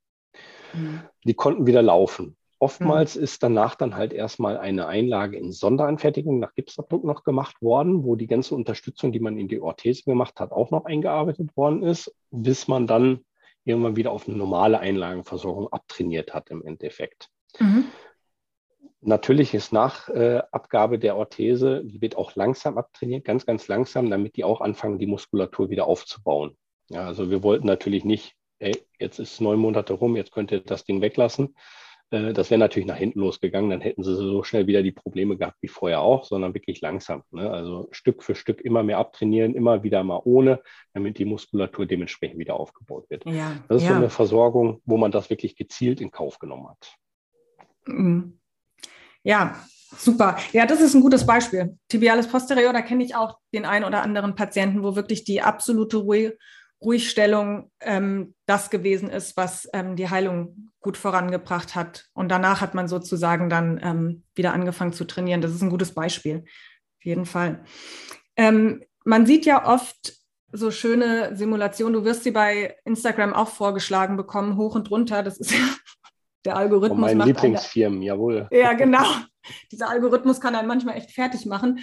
Mhm. Die konnten wieder laufen. Oftmals mhm. ist danach dann halt erstmal eine Einlage in Sonderanfertigung nach Gipsabdruck noch gemacht worden, wo die ganze Unterstützung, die man in die Orthese gemacht hat, auch noch eingearbeitet worden ist, bis man dann irgendwann wieder auf eine normale Einlagenversorgung abtrainiert hat im Endeffekt. Mhm. Natürlich ist nach äh, Abgabe der Orthese, die wird auch langsam abtrainiert, ganz, ganz langsam, damit die auch anfangen, die Muskulatur wieder aufzubauen. Ja, also wir wollten natürlich nicht, ey, jetzt ist neun Monate rum, jetzt könnt ihr das Ding weglassen, äh, das wäre natürlich nach hinten losgegangen, dann hätten sie so schnell wieder die Probleme gehabt wie vorher auch, sondern wirklich langsam. Ne? Also Stück für Stück immer mehr abtrainieren, immer wieder mal ohne, damit die Muskulatur dementsprechend wieder aufgebaut wird. Ja, das ist ja. so eine Versorgung, wo man das wirklich gezielt in Kauf genommen hat. Mhm. Ja, Super. Ja, das ist ein gutes Beispiel. Tibialis posterior, da kenne ich auch den einen oder anderen Patienten, wo wirklich die absolute Ruhe, Ruhigstellung ähm, das gewesen ist, was ähm, die Heilung gut vorangebracht hat. Und danach hat man sozusagen dann ähm, wieder angefangen zu trainieren. Das ist ein gutes Beispiel, auf jeden Fall. Ähm, man sieht ja oft so schöne Simulationen. Du wirst sie bei Instagram auch vorgeschlagen bekommen, hoch und runter. Das ist der Algorithmus. Von meinen Lieblingsfirmen, eine, jawohl. Ja, genau. Dieser Algorithmus kann einen manchmal echt fertig machen.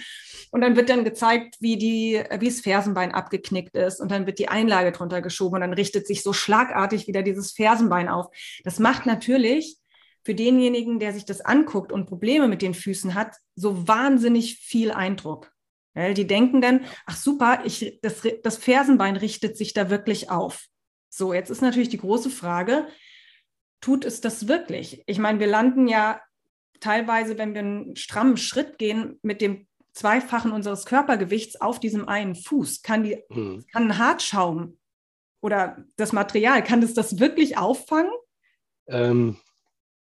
Und dann wird dann gezeigt, wie, die, wie das Fersenbein abgeknickt ist. Und dann wird die Einlage drunter geschoben und dann richtet sich so schlagartig wieder dieses Fersenbein auf. Das macht natürlich für denjenigen, der sich das anguckt und Probleme mit den Füßen hat, so wahnsinnig viel Eindruck. Die denken dann, ach super, ich, das, das Fersenbein richtet sich da wirklich auf. So, jetzt ist natürlich die große Frage, tut es das wirklich? Ich meine, wir landen ja teilweise, wenn wir einen strammen Schritt gehen, mit dem Zweifachen unseres Körpergewichts auf diesem einen Fuß. Kann, die, mhm. kann ein Hartschaum oder das Material, kann das das wirklich auffangen? Ähm,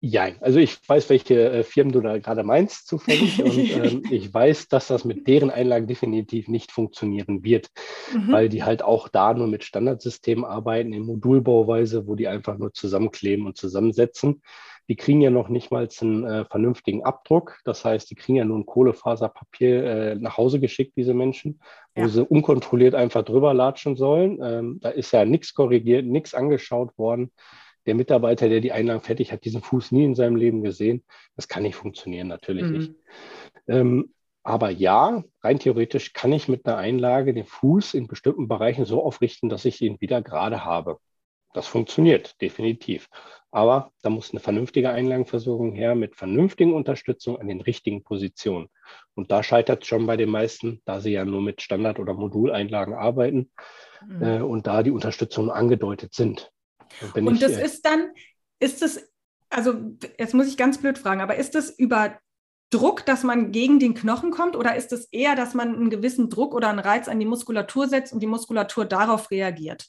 Ja, also ich weiß, welche äh, Firmen du da gerade meinst, zufällig. und ähm, ich weiß, dass das mit deren Einlagen definitiv nicht funktionieren wird, mhm. weil die halt auch da nur mit Standardsystemen arbeiten, in Modulbauweise, wo die einfach nur zusammenkleben und zusammensetzen. Die kriegen ja noch nicht mal einen äh, vernünftigen Abdruck. Das heißt, die kriegen ja nur ein Kohlefaserpapier äh, nach Hause geschickt, diese Menschen, wo ja. sie unkontrolliert einfach drüber latschen sollen. Ähm, da ist ja nichts korrigiert, nichts angeschaut worden der Mitarbeiter, der die Einlagen fertig hat, diesen Fuß nie in seinem Leben gesehen. Das kann nicht funktionieren, natürlich mhm. nicht. Ähm, aber ja, rein theoretisch kann ich mit einer Einlage den Fuß in bestimmten Bereichen so aufrichten, dass ich ihn wieder gerade habe. Das funktioniert, definitiv. Aber da muss eine vernünftige Einlagenversorgung her mit vernünftigen Unterstützung an den richtigen Positionen. Und da scheitert es schon bei den meisten, da sie ja nur mit Standard- oder Moduleinlagen arbeiten mhm. äh, und da die Unterstützung angedeutet sind. Und, und das ich, ist dann, ist es, also jetzt muss ich ganz blöd fragen, aber ist das über Druck, dass man gegen den Knochen kommt oder ist es eher, dass man einen gewissen Druck oder einen Reiz an die Muskulatur setzt und die Muskulatur darauf reagiert?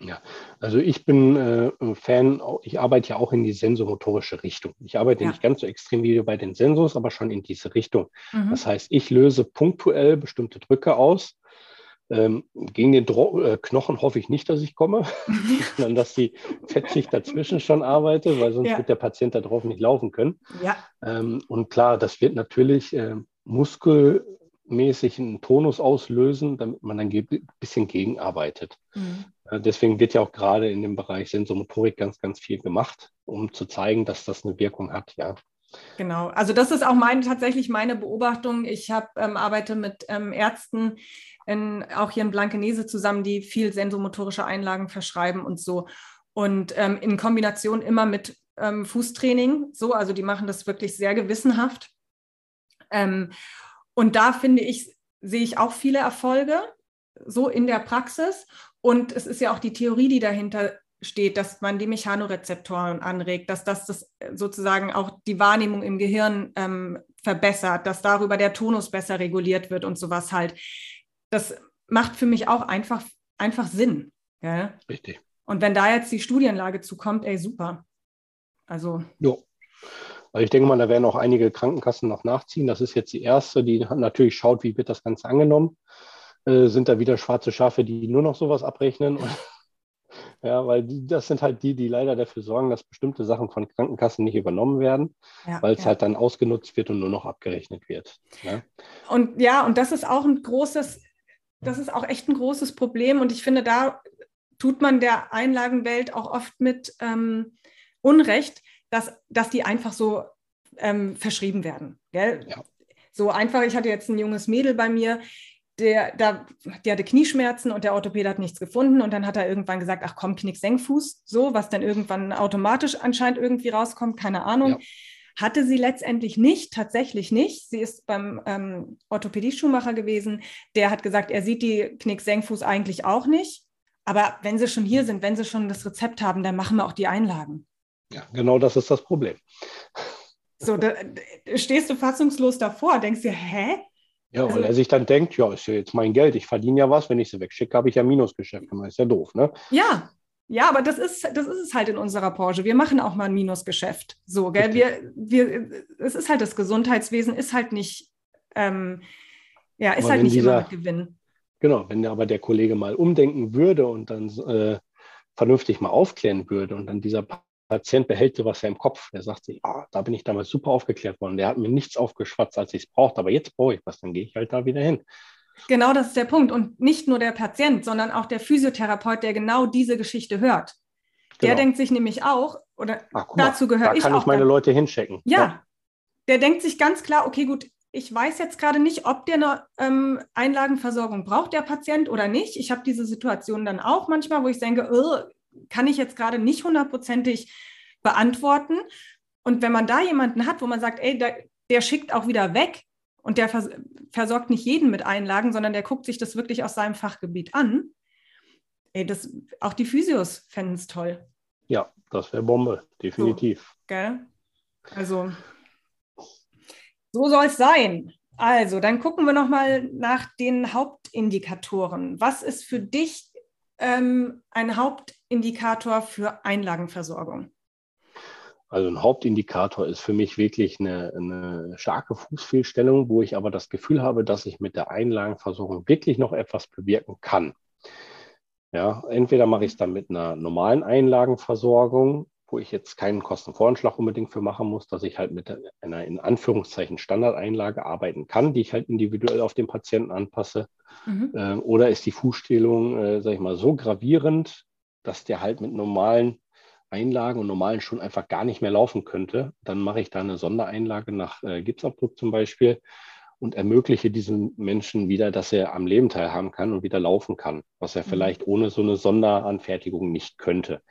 Ja, also ich bin äh, Fan, ich arbeite ja auch in die sensomotorische Richtung. Ich arbeite ja. nicht ganz so extrem wie bei den Sensors, aber schon in diese Richtung. Mhm. Das heißt, ich löse punktuell bestimmte Drücke aus ähm, gegen den Dro äh, Knochen hoffe ich nicht, dass ich komme, sondern dass die Fettschicht dazwischen schon arbeitet, weil sonst ja. wird der Patient darauf nicht laufen können. Ja. Ähm, und klar, das wird natürlich äh, muskelmäßig einen Tonus auslösen, damit man dann ein bisschen gegenarbeitet. Mhm. Äh, deswegen wird ja auch gerade in dem Bereich Sensomotorik ganz, ganz viel gemacht, um zu zeigen, dass das eine Wirkung hat, ja. Genau, also das ist auch meine, tatsächlich meine Beobachtung. Ich hab, ähm, arbeite mit ähm, Ärzten, in, auch hier in Blankenese zusammen, die viel sensomotorische Einlagen verschreiben und so. Und ähm, in Kombination immer mit ähm, Fußtraining, so, also die machen das wirklich sehr gewissenhaft. Und da finde ich, sehe ich auch viele Erfolge, so in der Praxis. Und es ist ja auch die Theorie, die dahinter steht, dass man die Mechanorezeptoren anregt, dass das, das sozusagen auch die Wahrnehmung im Gehirn ähm, verbessert, dass darüber der Tonus besser reguliert wird und sowas halt das macht für mich auch einfach, einfach Sinn. Ja? Richtig. Und wenn da jetzt die Studienlage zukommt, ey, super. Also. Jo. Also ich denke mal, da werden auch einige Krankenkassen noch nachziehen. Das ist jetzt die erste, die natürlich schaut, wie wird das Ganze angenommen. Äh, sind da wieder schwarze Schafe, die nur noch sowas abrechnen? ja, weil die, das sind halt die, die leider dafür sorgen, dass bestimmte Sachen von Krankenkassen nicht übernommen werden, ja, weil es ja. halt dann ausgenutzt wird und nur noch abgerechnet wird. Ja? Und ja, und das ist auch ein großes, das ist auch echt ein großes Problem. Und ich finde, da tut man der Einlagenwelt auch oft mit ähm, Unrecht, dass, dass die einfach so ähm, verschrieben werden. Gell? Ja. So einfach, ich hatte jetzt ein junges Mädel bei mir, der, der, der hatte Knieschmerzen und der Orthopäde hat nichts gefunden. Und dann hat er irgendwann gesagt, ach komm, Knick, Senkfuß, so, was dann irgendwann automatisch anscheinend irgendwie rauskommt, keine Ahnung. Ja. Hatte sie letztendlich nicht, tatsächlich nicht. Sie ist beim ähm, Orthopädie-Schuhmacher gewesen. Der hat gesagt, er sieht die Knick-Senkfuß eigentlich auch nicht. Aber wenn sie schon hier sind, wenn sie schon das Rezept haben, dann machen wir auch die Einlagen. Ja, genau das ist das Problem. So, da, stehst du fassungslos davor, denkst dir, hä? Ja, also, weil er sich dann denkt, ja, ist ja jetzt mein Geld, ich verdiene ja was, wenn ich sie wegschicke, habe ich ja Minusgeschäft. Das ist ja doof, ne? Ja, ja, aber das ist, das ist es halt in unserer Branche. Wir machen auch mal ein Minusgeschäft. So, gell? Wir, wir, es ist halt das Gesundheitswesen, ist halt nicht, ähm, ja, ist aber halt nicht dieser, immer mit Gewinn. Genau, wenn aber der Kollege mal umdenken würde und dann äh, vernünftig mal aufklären würde und dann dieser Patient behält sowas ja im Kopf. Der sagt sich, ah, da bin ich damals super aufgeklärt worden. Der hat mir nichts aufgeschwatzt, als ich es brauchte, aber jetzt brauche ich was, dann gehe ich halt da wieder hin. Genau das ist der Punkt. Und nicht nur der Patient, sondern auch der Physiotherapeut, der genau diese Geschichte hört. Der genau. denkt sich nämlich auch, oder Ach, dazu gehört da ich. Da kann ich meine dann, Leute hinschicken. Ja, ja, der denkt sich ganz klar, okay, gut, ich weiß jetzt gerade nicht, ob der eine ähm, Einlagenversorgung braucht, der Patient oder nicht. Ich habe diese Situation dann auch manchmal, wo ich denke, oh, kann ich jetzt gerade nicht hundertprozentig beantworten. Und wenn man da jemanden hat, wo man sagt, ey, der, der schickt auch wieder weg, und der vers versorgt nicht jeden mit Einlagen, sondern der guckt sich das wirklich aus seinem Fachgebiet an. Ey, das, auch die Physios fänden es toll. Ja, das wäre Bombe, definitiv. So, gell? Also, so soll es sein. Also, dann gucken wir nochmal nach den Hauptindikatoren. Was ist für dich ähm, ein Hauptindikator für Einlagenversorgung? Also ein Hauptindikator ist für mich wirklich eine, eine, starke Fußfehlstellung, wo ich aber das Gefühl habe, dass ich mit der Einlagenversorgung wirklich noch etwas bewirken kann. Ja, entweder mache ich es dann mit einer normalen Einlagenversorgung, wo ich jetzt keinen Kostenvoranschlag unbedingt für machen muss, dass ich halt mit einer in Anführungszeichen Standardeinlage arbeiten kann, die ich halt individuell auf den Patienten anpasse. Mhm. Äh, oder ist die Fußstellung, äh, sage ich mal, so gravierend, dass der halt mit normalen Einlagen und normalen Schuhen einfach gar nicht mehr laufen könnte, dann mache ich da eine Sondereinlage nach äh, Gipsabdruck zum Beispiel und ermögliche diesem Menschen wieder, dass er am Leben teilhaben kann und wieder laufen kann, was er mhm. vielleicht ohne so eine Sonderanfertigung nicht könnte.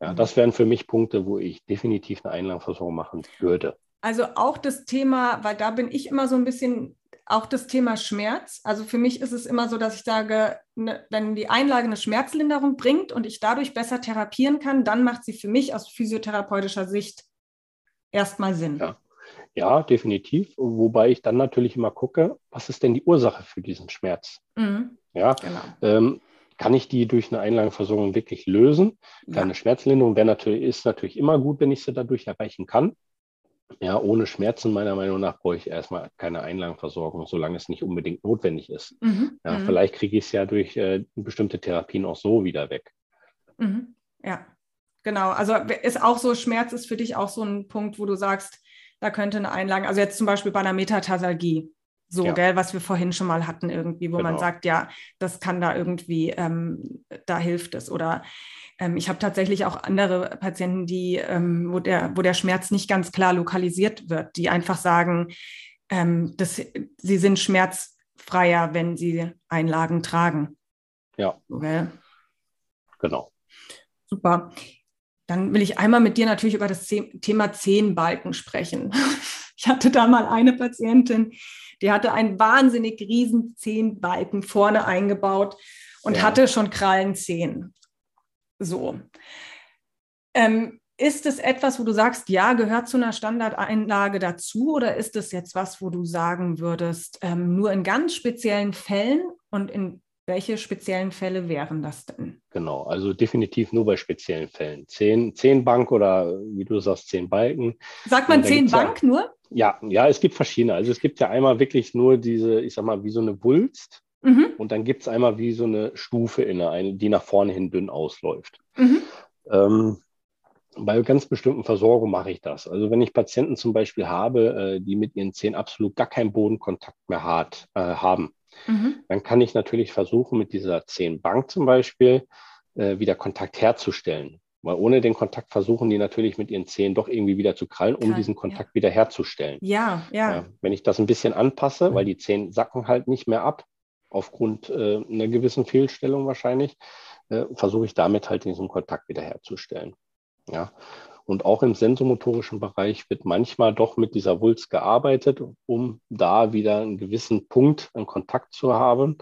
Ja, das wären für mich Punkte, wo ich definitiv eine Einlagenversorgung machen würde. Also auch das Thema, weil da bin ich immer so ein bisschen auch das Thema Schmerz. Also für mich ist es immer so, dass ich sage, ne, wenn die Einlage eine Schmerzlinderung bringt und ich dadurch besser therapieren kann, dann macht sie für mich aus physiotherapeutischer Sicht erstmal Sinn. Ja. ja definitiv. Wobei ich dann natürlich immer gucke, was ist denn die Ursache für diesen Schmerz? Mhm. Ja, genau. Ähm, kann ich die durch eine Einlagenversorgung wirklich lösen? Ja. Eine Schmerzlinderung natürlich, ist natürlich immer gut, wenn ich sie dadurch erreichen kann. Ja, ohne Schmerzen meiner Meinung nach brauche ich erstmal keine Einlagenversorgung, solange es nicht unbedingt notwendig ist. Mhm. Ja, mhm. Vielleicht kriege ich es ja durch äh, bestimmte Therapien auch so wieder weg. Mhm. Ja, genau. Also ist auch so, Schmerz ist für dich auch so ein Punkt, wo du sagst, da könnte eine Einlage, also jetzt zum Beispiel bei einer Metatarsalgie, so, ja. gell, was wir vorhin schon mal hatten, irgendwie, wo genau. man sagt, ja, das kann da irgendwie, ähm, da hilft es. Oder ähm, ich habe tatsächlich auch andere Patienten, die, ähm, wo, der, wo der Schmerz nicht ganz klar lokalisiert wird, die einfach sagen, ähm, dass sie sind schmerzfreier, wenn sie Einlagen tragen. Ja. Okay. Genau. Super. Dann will ich einmal mit dir natürlich über das Thema Zehenbalken sprechen. Ich hatte da mal eine Patientin, die hatte einen wahnsinnig riesen Zehenbalken vorne eingebaut und ja. hatte schon Krallenzehen. So. Ähm, ist es etwas, wo du sagst, ja, gehört zu einer Standardeinlage dazu oder ist es jetzt was, wo du sagen würdest, ähm, nur in ganz speziellen Fällen und in welche speziellen Fälle wären das denn? Genau, also definitiv nur bei speziellen Fällen. Zehn, zehn Bank oder wie du sagst, zehn Balken. Sagt man zehn Bank ja, nur? Ja, ja, es gibt verschiedene. Also es gibt ja einmal wirklich nur diese, ich sag mal, wie so eine Wulst. Mhm. Und dann gibt es einmal wie so eine Stufe in eine, die nach vorne hin dünn ausläuft. Mhm. Ähm, bei ganz bestimmten Versorgungen mache ich das. Also wenn ich Patienten zum Beispiel habe, äh, die mit ihren Zähnen absolut gar keinen Bodenkontakt mehr hat, äh, haben, mhm. dann kann ich natürlich versuchen, mit dieser Zehenbank zum Beispiel äh, wieder Kontakt herzustellen. Weil ohne den Kontakt versuchen die natürlich mit ihren Zähnen doch irgendwie wieder zu krallen, um Krall, diesen Kontakt ja. wieder herzustellen. Ja, ja, ja. Wenn ich das ein bisschen anpasse, weil die Zähne sacken halt nicht mehr ab, aufgrund äh, einer gewissen Fehlstellung wahrscheinlich, äh, versuche ich damit halt diesen Kontakt wiederherzustellen. Ja. Und auch im sensomotorischen Bereich wird manchmal doch mit dieser Wulst gearbeitet, um da wieder einen gewissen Punkt an Kontakt zu haben,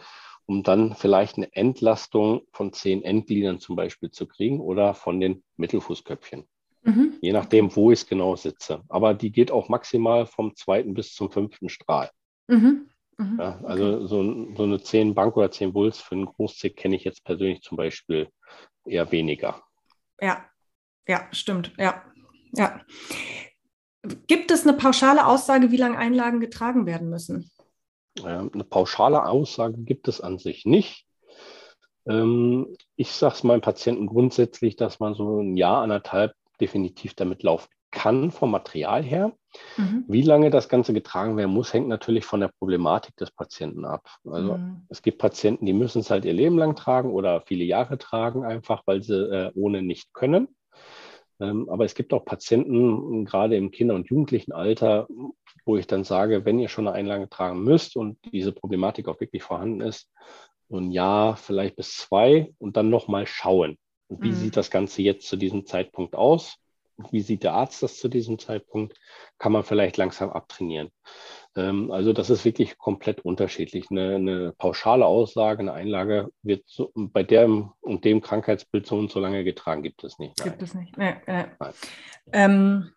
um dann vielleicht eine Entlastung von zehn Endgliedern zum Beispiel zu kriegen oder von den Mittelfußköpfchen. Mhm. Je nachdem, wo ich genau sitze. Aber die geht auch maximal vom zweiten bis zum fünften Strahl. Mhm. Mhm. Ja, also okay. so, so, eine 10 Bank oder 10 Bulls für einen Großzick kenne ich jetzt persönlich zum Beispiel eher weniger. Ja, ja, stimmt. Ja, ja. Gibt es eine pauschale Aussage, wie lange Einlagen getragen werden müssen? Eine pauschale Aussage gibt es an sich nicht. Ähm, ich sage es meinen Patienten grundsätzlich, dass man so ein Jahr, anderthalb definitiv damit laufen kann vom Material her. Mhm. Wie lange das Ganze getragen werden muss, hängt natürlich von der Problematik des Patienten ab. Also mhm. es gibt Patienten, die müssen es halt ihr Leben lang tragen oder viele Jahre tragen, einfach weil sie äh, ohne nicht können. Ähm, aber es gibt auch Patienten, gerade im Kinder- und Jugendlichenalter, wo ich dann sage, wenn ihr schon eine Einlage tragen müsst und diese Problematik auch wirklich vorhanden ist, so ein Jahr, vielleicht bis zwei und dann nochmal schauen. Wie mhm. sieht das Ganze jetzt zu diesem Zeitpunkt aus? wie sieht der Arzt das zu diesem Zeitpunkt, kann man vielleicht langsam abtrainieren. Ähm, also das ist wirklich komplett unterschiedlich. Eine, eine pauschale Aussage, eine Einlage wird so, bei dem und dem Krankheitsbild so und so lange getragen, gibt es nicht. Nein. Gibt es nicht. Nee, nee. Ähm,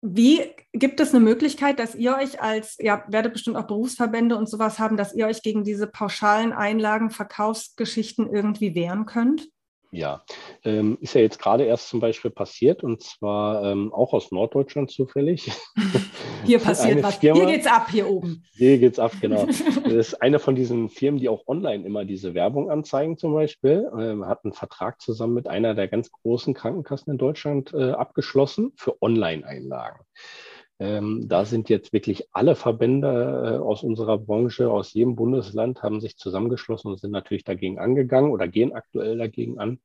wie gibt es eine Möglichkeit, dass ihr euch als, ja, werdet bestimmt auch Berufsverbände und sowas haben, dass ihr euch gegen diese pauschalen Einlagen, Verkaufsgeschichten irgendwie wehren könnt? Ja, ähm, ist ja jetzt gerade erst zum Beispiel passiert und zwar ähm, auch aus Norddeutschland zufällig. Hier passiert was. Firma, hier geht's ab, hier oben. Hier geht's ab, genau. das ist eine von diesen Firmen, die auch online immer diese Werbung anzeigen zum Beispiel. Ähm, hat einen Vertrag zusammen mit einer der ganz großen Krankenkassen in Deutschland äh, abgeschlossen für Online-Einlagen. Ähm, da sind jetzt wirklich alle Verbände äh, aus unserer Branche, aus jedem Bundesland, haben sich zusammengeschlossen und sind natürlich dagegen angegangen oder gehen aktuell dagegen an.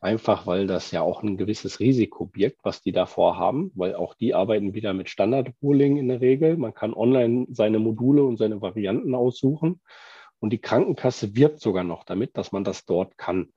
Einfach weil das ja auch ein gewisses Risiko birgt, was die da vorhaben, weil auch die arbeiten wieder mit Standard-Ruling in der Regel. Man kann online seine Module und seine Varianten aussuchen. Und die Krankenkasse wirbt sogar noch damit, dass man das dort kann.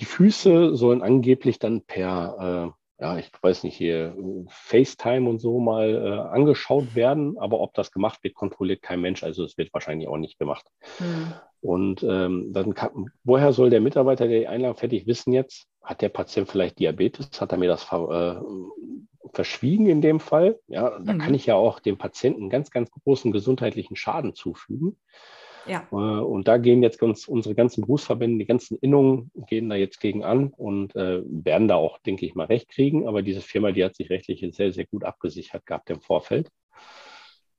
Die Füße sollen angeblich dann per äh, ja, ich weiß nicht, hier FaceTime und so mal äh, angeschaut werden, aber ob das gemacht wird, kontrolliert kein Mensch. Also es wird wahrscheinlich auch nicht gemacht. Mhm. Und ähm, dann kann, woher soll der Mitarbeiter, der die Einladung fertig wissen jetzt, hat der Patient vielleicht Diabetes? Hat er mir das ver, äh, verschwiegen in dem Fall? Ja, da mhm. kann ich ja auch dem Patienten ganz, ganz großen gesundheitlichen Schaden zufügen. Ja. Äh, und da gehen jetzt uns, unsere ganzen Berufsverbände, die ganzen Innungen gehen da jetzt gegen an und äh, werden da auch, denke ich mal, recht kriegen. Aber diese Firma, die hat sich rechtlich sehr, sehr gut abgesichert gehabt im Vorfeld.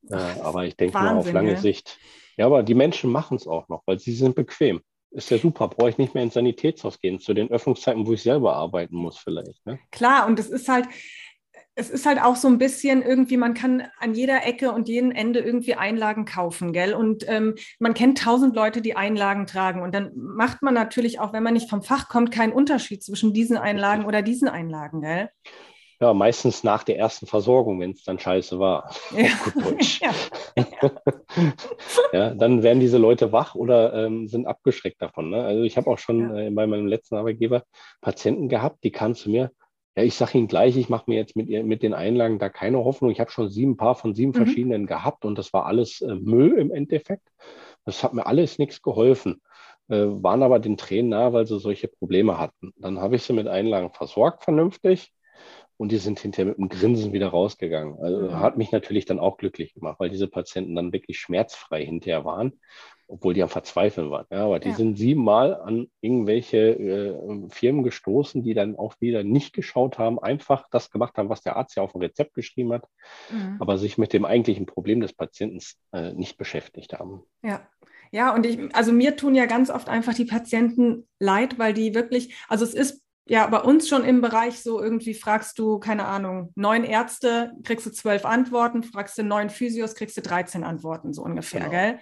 Äh, aber ich denke mal auf lange ja. Sicht. Ja, aber die Menschen machen es auch noch, weil sie sind bequem. Ist ja super, brauche ich nicht mehr ins Sanitätshaus gehen, zu den Öffnungszeiten, wo ich selber arbeiten muss, vielleicht. Ne? Klar, und es ist halt, es ist halt auch so ein bisschen irgendwie, man kann an jeder Ecke und jedem Ende irgendwie Einlagen kaufen, gell? Und ähm, man kennt tausend Leute, die Einlagen tragen. Und dann macht man natürlich auch, wenn man nicht vom Fach kommt, keinen Unterschied zwischen diesen Einlagen oder diesen Einlagen, gell? Ja, meistens nach der ersten Versorgung, wenn es dann scheiße war. Ja. ja. ja. dann werden diese Leute wach oder ähm, sind abgeschreckt davon. Ne? Also ich habe auch schon ja. äh, bei meinem letzten Arbeitgeber Patienten gehabt, die kamen zu mir, ja, ich sage Ihnen gleich, ich mache mir jetzt mit, mit den Einlagen da keine Hoffnung. Ich habe schon sieben Paar von sieben mhm. verschiedenen gehabt und das war alles äh, Müll im Endeffekt. Das hat mir alles nichts geholfen. Äh, waren aber den Tränen nahe, weil sie solche Probleme hatten. Dann habe ich sie mit Einlagen versorgt, vernünftig. Und die sind hinterher mit einem Grinsen wieder rausgegangen. Also mhm. hat mich natürlich dann auch glücklich gemacht, weil diese Patienten dann wirklich schmerzfrei hinterher waren obwohl die am Verzweifeln waren. Ja, aber die ja. sind siebenmal an irgendwelche äh, Firmen gestoßen, die dann auch wieder nicht geschaut haben, einfach das gemacht haben, was der Arzt ja auf dem Rezept geschrieben hat, mhm. aber sich mit dem eigentlichen Problem des Patienten äh, nicht beschäftigt haben. Ja. Ja, und ich, also mir tun ja ganz oft einfach die Patienten leid, weil die wirklich, also es ist ja, bei uns schon im Bereich so irgendwie fragst du, keine Ahnung, neun Ärzte, kriegst du zwölf Antworten, fragst du neun Physios, kriegst du 13 Antworten, so ungefähr, genau. gell?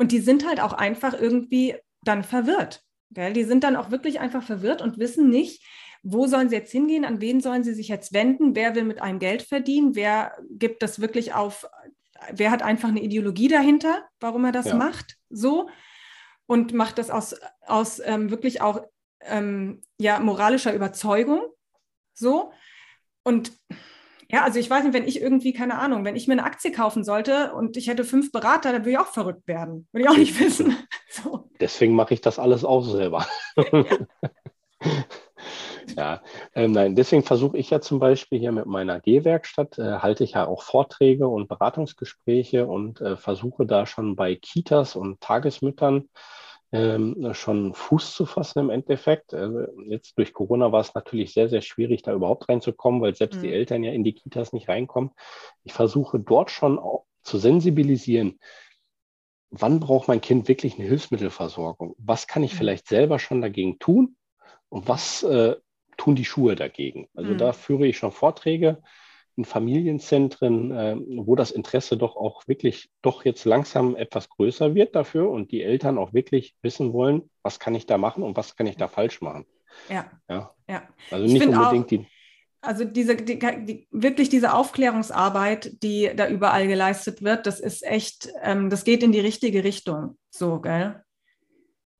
Und die sind halt auch einfach irgendwie dann verwirrt. Gell? Die sind dann auch wirklich einfach verwirrt und wissen nicht, wo sollen sie jetzt hingehen, an wen sollen sie sich jetzt wenden, wer will mit einem Geld verdienen, wer gibt das wirklich auf, wer hat einfach eine Ideologie dahinter, warum er das ja. macht, so und macht das aus, aus ähm, wirklich auch ähm, ja, moralischer Überzeugung, so. Und ja, also ich weiß nicht, wenn ich irgendwie, keine Ahnung, wenn ich mir eine Aktie kaufen sollte und ich hätte fünf Berater, dann würde ich auch verrückt werden. Würde ich auch nicht wissen. So. Deswegen mache ich das alles auch selber. Ja, ja ähm, nein, deswegen versuche ich ja zum Beispiel hier mit meiner G-Werkstatt, äh, halte ich ja auch Vorträge und Beratungsgespräche und äh, versuche da schon bei Kitas und Tagesmüttern ähm, schon Fuß zu fassen im Endeffekt. Also jetzt durch Corona war es natürlich sehr, sehr schwierig, da überhaupt reinzukommen, weil selbst mhm. die Eltern ja in die Kitas nicht reinkommen. Ich versuche dort schon auch zu sensibilisieren, wann braucht mein Kind wirklich eine Hilfsmittelversorgung? Was kann ich mhm. vielleicht selber schon dagegen tun? Und was äh, tun die Schuhe dagegen? Also mhm. da führe ich schon Vorträge Familienzentren, äh, wo das Interesse doch auch wirklich doch jetzt langsam etwas größer wird dafür und die Eltern auch wirklich wissen wollen, was kann ich da machen und was kann ich da falsch machen. Ja. Ja. ja. Also nicht unbedingt auch, die. Also diese, die, die, wirklich diese Aufklärungsarbeit, die da überall geleistet wird, das ist echt, ähm, das geht in die richtige Richtung. So, gell?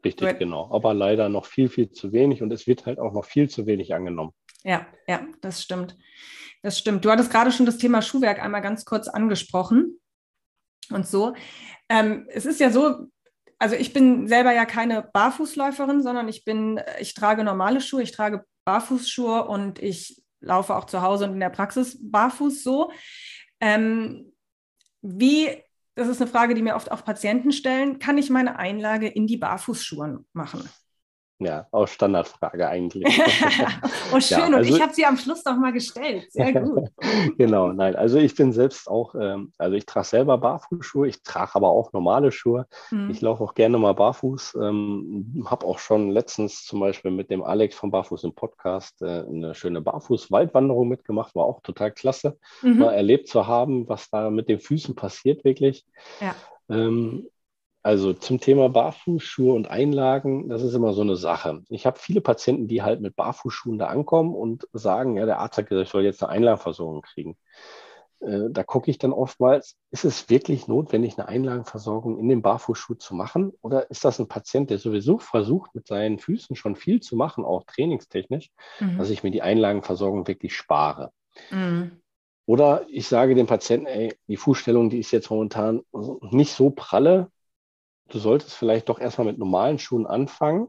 Richtig, genau. Aber leider noch viel, viel zu wenig und es wird halt auch noch viel zu wenig angenommen. Ja, ja, das stimmt. Das stimmt. Du hattest gerade schon das Thema Schuhwerk einmal ganz kurz angesprochen und so. Ähm, es ist ja so, also ich bin selber ja keine Barfußläuferin, sondern ich bin, ich trage normale Schuhe, ich trage Barfußschuhe und ich laufe auch zu Hause und in der Praxis barfuß so. Ähm, wie, das ist eine Frage, die mir oft auch Patienten stellen, kann ich meine Einlage in die Barfußschuhe machen? Ja, auch Standardfrage eigentlich. oh, schön. Ja, also, und ich habe sie am Schluss doch mal gestellt. Sehr gut. genau, nein. Also ich bin selbst auch, ähm, also ich trage selber Barfußschuhe, ich trage aber auch normale Schuhe. Mhm. Ich laufe auch gerne mal barfuß. Ähm, habe auch schon letztens zum Beispiel mit dem Alex von Barfuß im Podcast äh, eine schöne Barfuß-Waldwanderung mitgemacht. War auch total klasse, mhm. mal erlebt zu haben, was da mit den Füßen passiert wirklich. Ja. Ähm, also zum Thema Barfußschuhe und Einlagen, das ist immer so eine Sache. Ich habe viele Patienten, die halt mit Barfußschuhen da ankommen und sagen, ja, der Arzt hat gesagt, ich soll jetzt eine Einlagenversorgung kriegen. Äh, da gucke ich dann oftmals, ist es wirklich notwendig, eine Einlagenversorgung in den Barfußschuh zu machen? Oder ist das ein Patient, der sowieso versucht, mit seinen Füßen schon viel zu machen, auch trainingstechnisch, mhm. dass ich mir die Einlagenversorgung wirklich spare? Mhm. Oder ich sage dem Patienten, ey, die Fußstellung, die ist jetzt momentan nicht so pralle, du solltest vielleicht doch erstmal mit normalen Schuhen anfangen.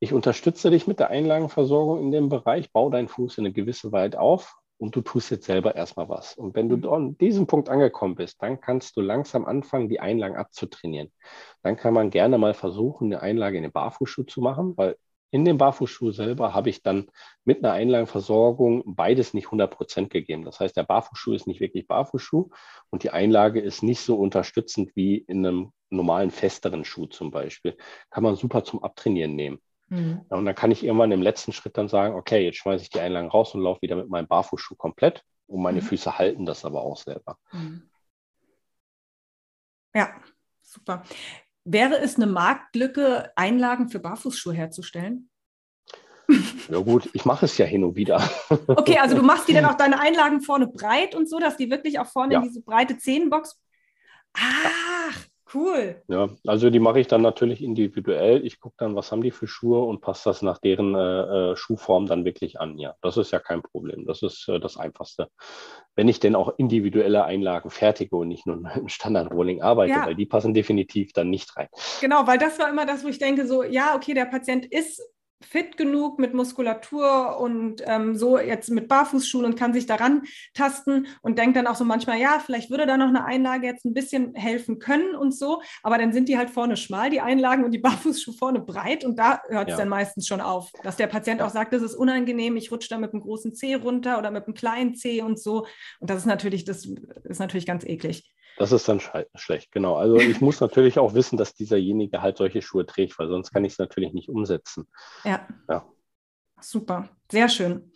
Ich unterstütze dich mit der Einlagenversorgung in dem Bereich, bau deinen Fuß in eine gewisse Weite auf und du tust jetzt selber erstmal was. Und wenn du mhm. an diesem Punkt angekommen bist, dann kannst du langsam anfangen, die Einlagen abzutrainieren. Dann kann man gerne mal versuchen, eine Einlage in den Barfußschuh zu machen, weil in dem Barfußschuh selber habe ich dann mit einer Einlagenversorgung beides nicht 100 Prozent gegeben. Das heißt, der Barfußschuh ist nicht wirklich Barfußschuh und die Einlage ist nicht so unterstützend wie in einem normalen, festeren Schuh zum Beispiel. Kann man super zum Abtrainieren nehmen. Mhm. Und dann kann ich irgendwann im letzten Schritt dann sagen, okay, jetzt schmeiße ich die Einlagen raus und laufe wieder mit meinem Barfußschuh komplett. Und meine mhm. Füße halten das aber auch selber. Mhm. Ja, super. Wäre es eine Marktlücke, Einlagen für Barfußschuhe herzustellen? Ja gut, ich mache es ja hin und wieder. Okay, also du machst die dann auch deine Einlagen vorne breit und so, dass die wirklich auch vorne ja. in diese breite Zehenbox. Ach, Cool. Ja, also die mache ich dann natürlich individuell. Ich gucke dann, was haben die für Schuhe und passe das nach deren äh, äh, Schuhform dann wirklich an. Ja, das ist ja kein Problem. Das ist äh, das Einfachste. Wenn ich denn auch individuelle Einlagen fertige und nicht nur im Standard-Rolling arbeite, ja. weil die passen definitiv dann nicht rein. Genau, weil das war immer das, wo ich denke, so, ja, okay, der Patient ist fit genug mit Muskulatur und ähm, so jetzt mit Barfußschuhen und kann sich daran tasten und denkt dann auch so manchmal, ja, vielleicht würde da noch eine Einlage jetzt ein bisschen helfen können und so, aber dann sind die halt vorne schmal, die Einlagen und die Barfußschuhe vorne breit und da hört es ja. dann meistens schon auf, dass der Patient auch sagt, das ist unangenehm, ich rutsche da mit einem großen Zeh runter oder mit einem kleinen Zeh und so und das ist natürlich, das ist natürlich ganz eklig. Das ist dann schlecht, genau. Also ich muss natürlich auch wissen, dass dieserjenige halt solche Schuhe trägt, weil sonst kann ich es natürlich nicht umsetzen. Ja. ja. Super, sehr schön.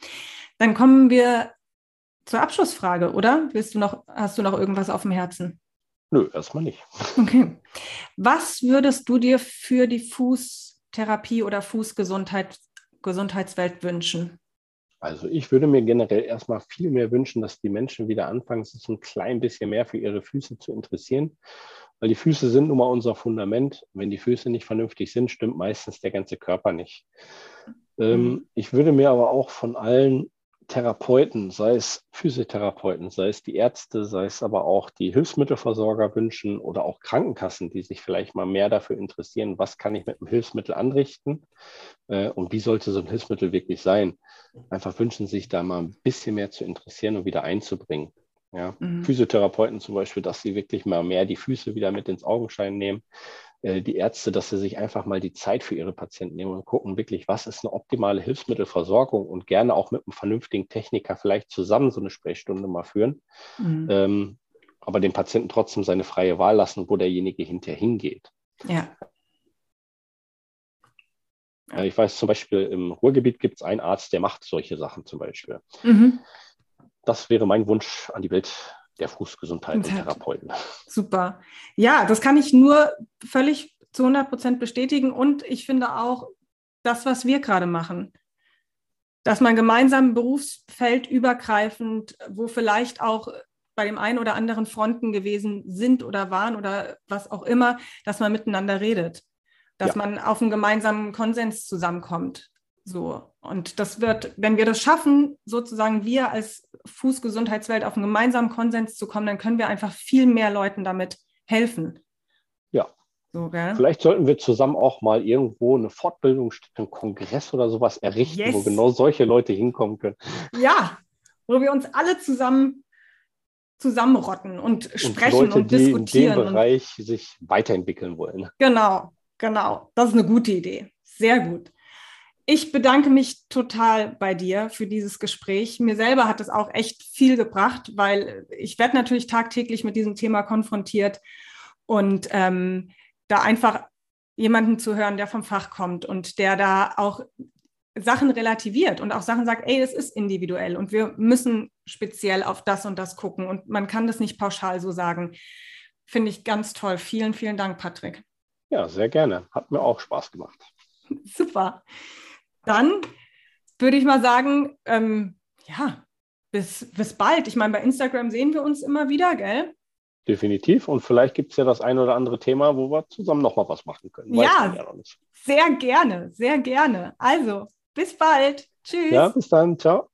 Dann kommen wir zur Abschlussfrage, oder? Willst du noch, hast du noch irgendwas auf dem Herzen? Nö, erstmal nicht. Okay. Was würdest du dir für die Fußtherapie oder Fußgesundheitswelt wünschen? Also ich würde mir generell erstmal viel mehr wünschen, dass die Menschen wieder anfangen, sich ein klein bisschen mehr für ihre Füße zu interessieren, weil die Füße sind nun mal unser Fundament. Wenn die Füße nicht vernünftig sind, stimmt meistens der ganze Körper nicht. Ähm, mhm. ich würde mir aber auch von allen Therapeuten, sei es Physiotherapeuten, sei es die Ärzte, sei es aber auch die Hilfsmittelversorger wünschen oder auch Krankenkassen, die sich vielleicht mal mehr dafür interessieren, was kann ich mit einem Hilfsmittel anrichten äh, und wie sollte so ein Hilfsmittel wirklich sein. Einfach wünschen sich da mal ein bisschen mehr zu interessieren und wieder einzubringen. Ja? Mhm. Physiotherapeuten zum Beispiel, dass sie wirklich mal mehr die Füße wieder mit ins Augenschein nehmen, die Ärzte, dass sie sich einfach mal die Zeit für ihre Patienten nehmen und gucken wirklich, was ist eine optimale Hilfsmittelversorgung und gerne auch mit einem vernünftigen Techniker vielleicht zusammen so eine Sprechstunde mal führen. Mhm. Ähm, aber dem Patienten trotzdem seine freie Wahl lassen, wo derjenige hinterher hingeht. Ja. Ich weiß zum Beispiel, im Ruhrgebiet gibt es einen Arzt, der macht solche Sachen zum Beispiel. Mhm. Das wäre mein Wunsch an die Welt der Fußgesundheit und Therapeuten. Super. Ja, das kann ich nur völlig zu 100 Prozent bestätigen. Und ich finde auch das, was wir gerade machen, dass man gemeinsam Berufsfeld übergreifend, wo vielleicht auch bei dem einen oder anderen Fronten gewesen sind oder waren oder was auch immer, dass man miteinander redet, dass ja. man auf einen gemeinsamen Konsens zusammenkommt. So. Und das wird, wenn wir das schaffen, sozusagen wir als Fußgesundheitswelt auf einen gemeinsamen Konsens zu kommen, dann können wir einfach viel mehr Leuten damit helfen. Ja. So, Vielleicht sollten wir zusammen auch mal irgendwo eine Fortbildung, einen Kongress oder sowas errichten, yes. wo genau solche Leute hinkommen können. Ja, wo wir uns alle zusammen zusammenrotten und sprechen und, Leute, und diskutieren. Die in dem Bereich sich weiterentwickeln wollen. Genau, genau. Das ist eine gute Idee. Sehr gut. Ich bedanke mich total bei dir für dieses Gespräch. Mir selber hat es auch echt viel gebracht, weil ich werde natürlich tagtäglich mit diesem Thema konfrontiert und ähm, da einfach jemanden zu hören, der vom Fach kommt und der da auch Sachen relativiert und auch Sachen sagt, ey, es ist individuell und wir müssen speziell auf das und das gucken und man kann das nicht pauschal so sagen. Finde ich ganz toll. Vielen, vielen Dank, Patrick. Ja, sehr gerne. Hat mir auch Spaß gemacht. Super. Dann würde ich mal sagen, ähm, ja, bis, bis bald. Ich meine, bei Instagram sehen wir uns immer wieder, gell? Definitiv. Und vielleicht gibt es ja das ein oder andere Thema, wo wir zusammen nochmal was machen können. Weiß ja, ja sehr gerne, sehr gerne. Also, bis bald. Tschüss. Ja, bis dann. Ciao.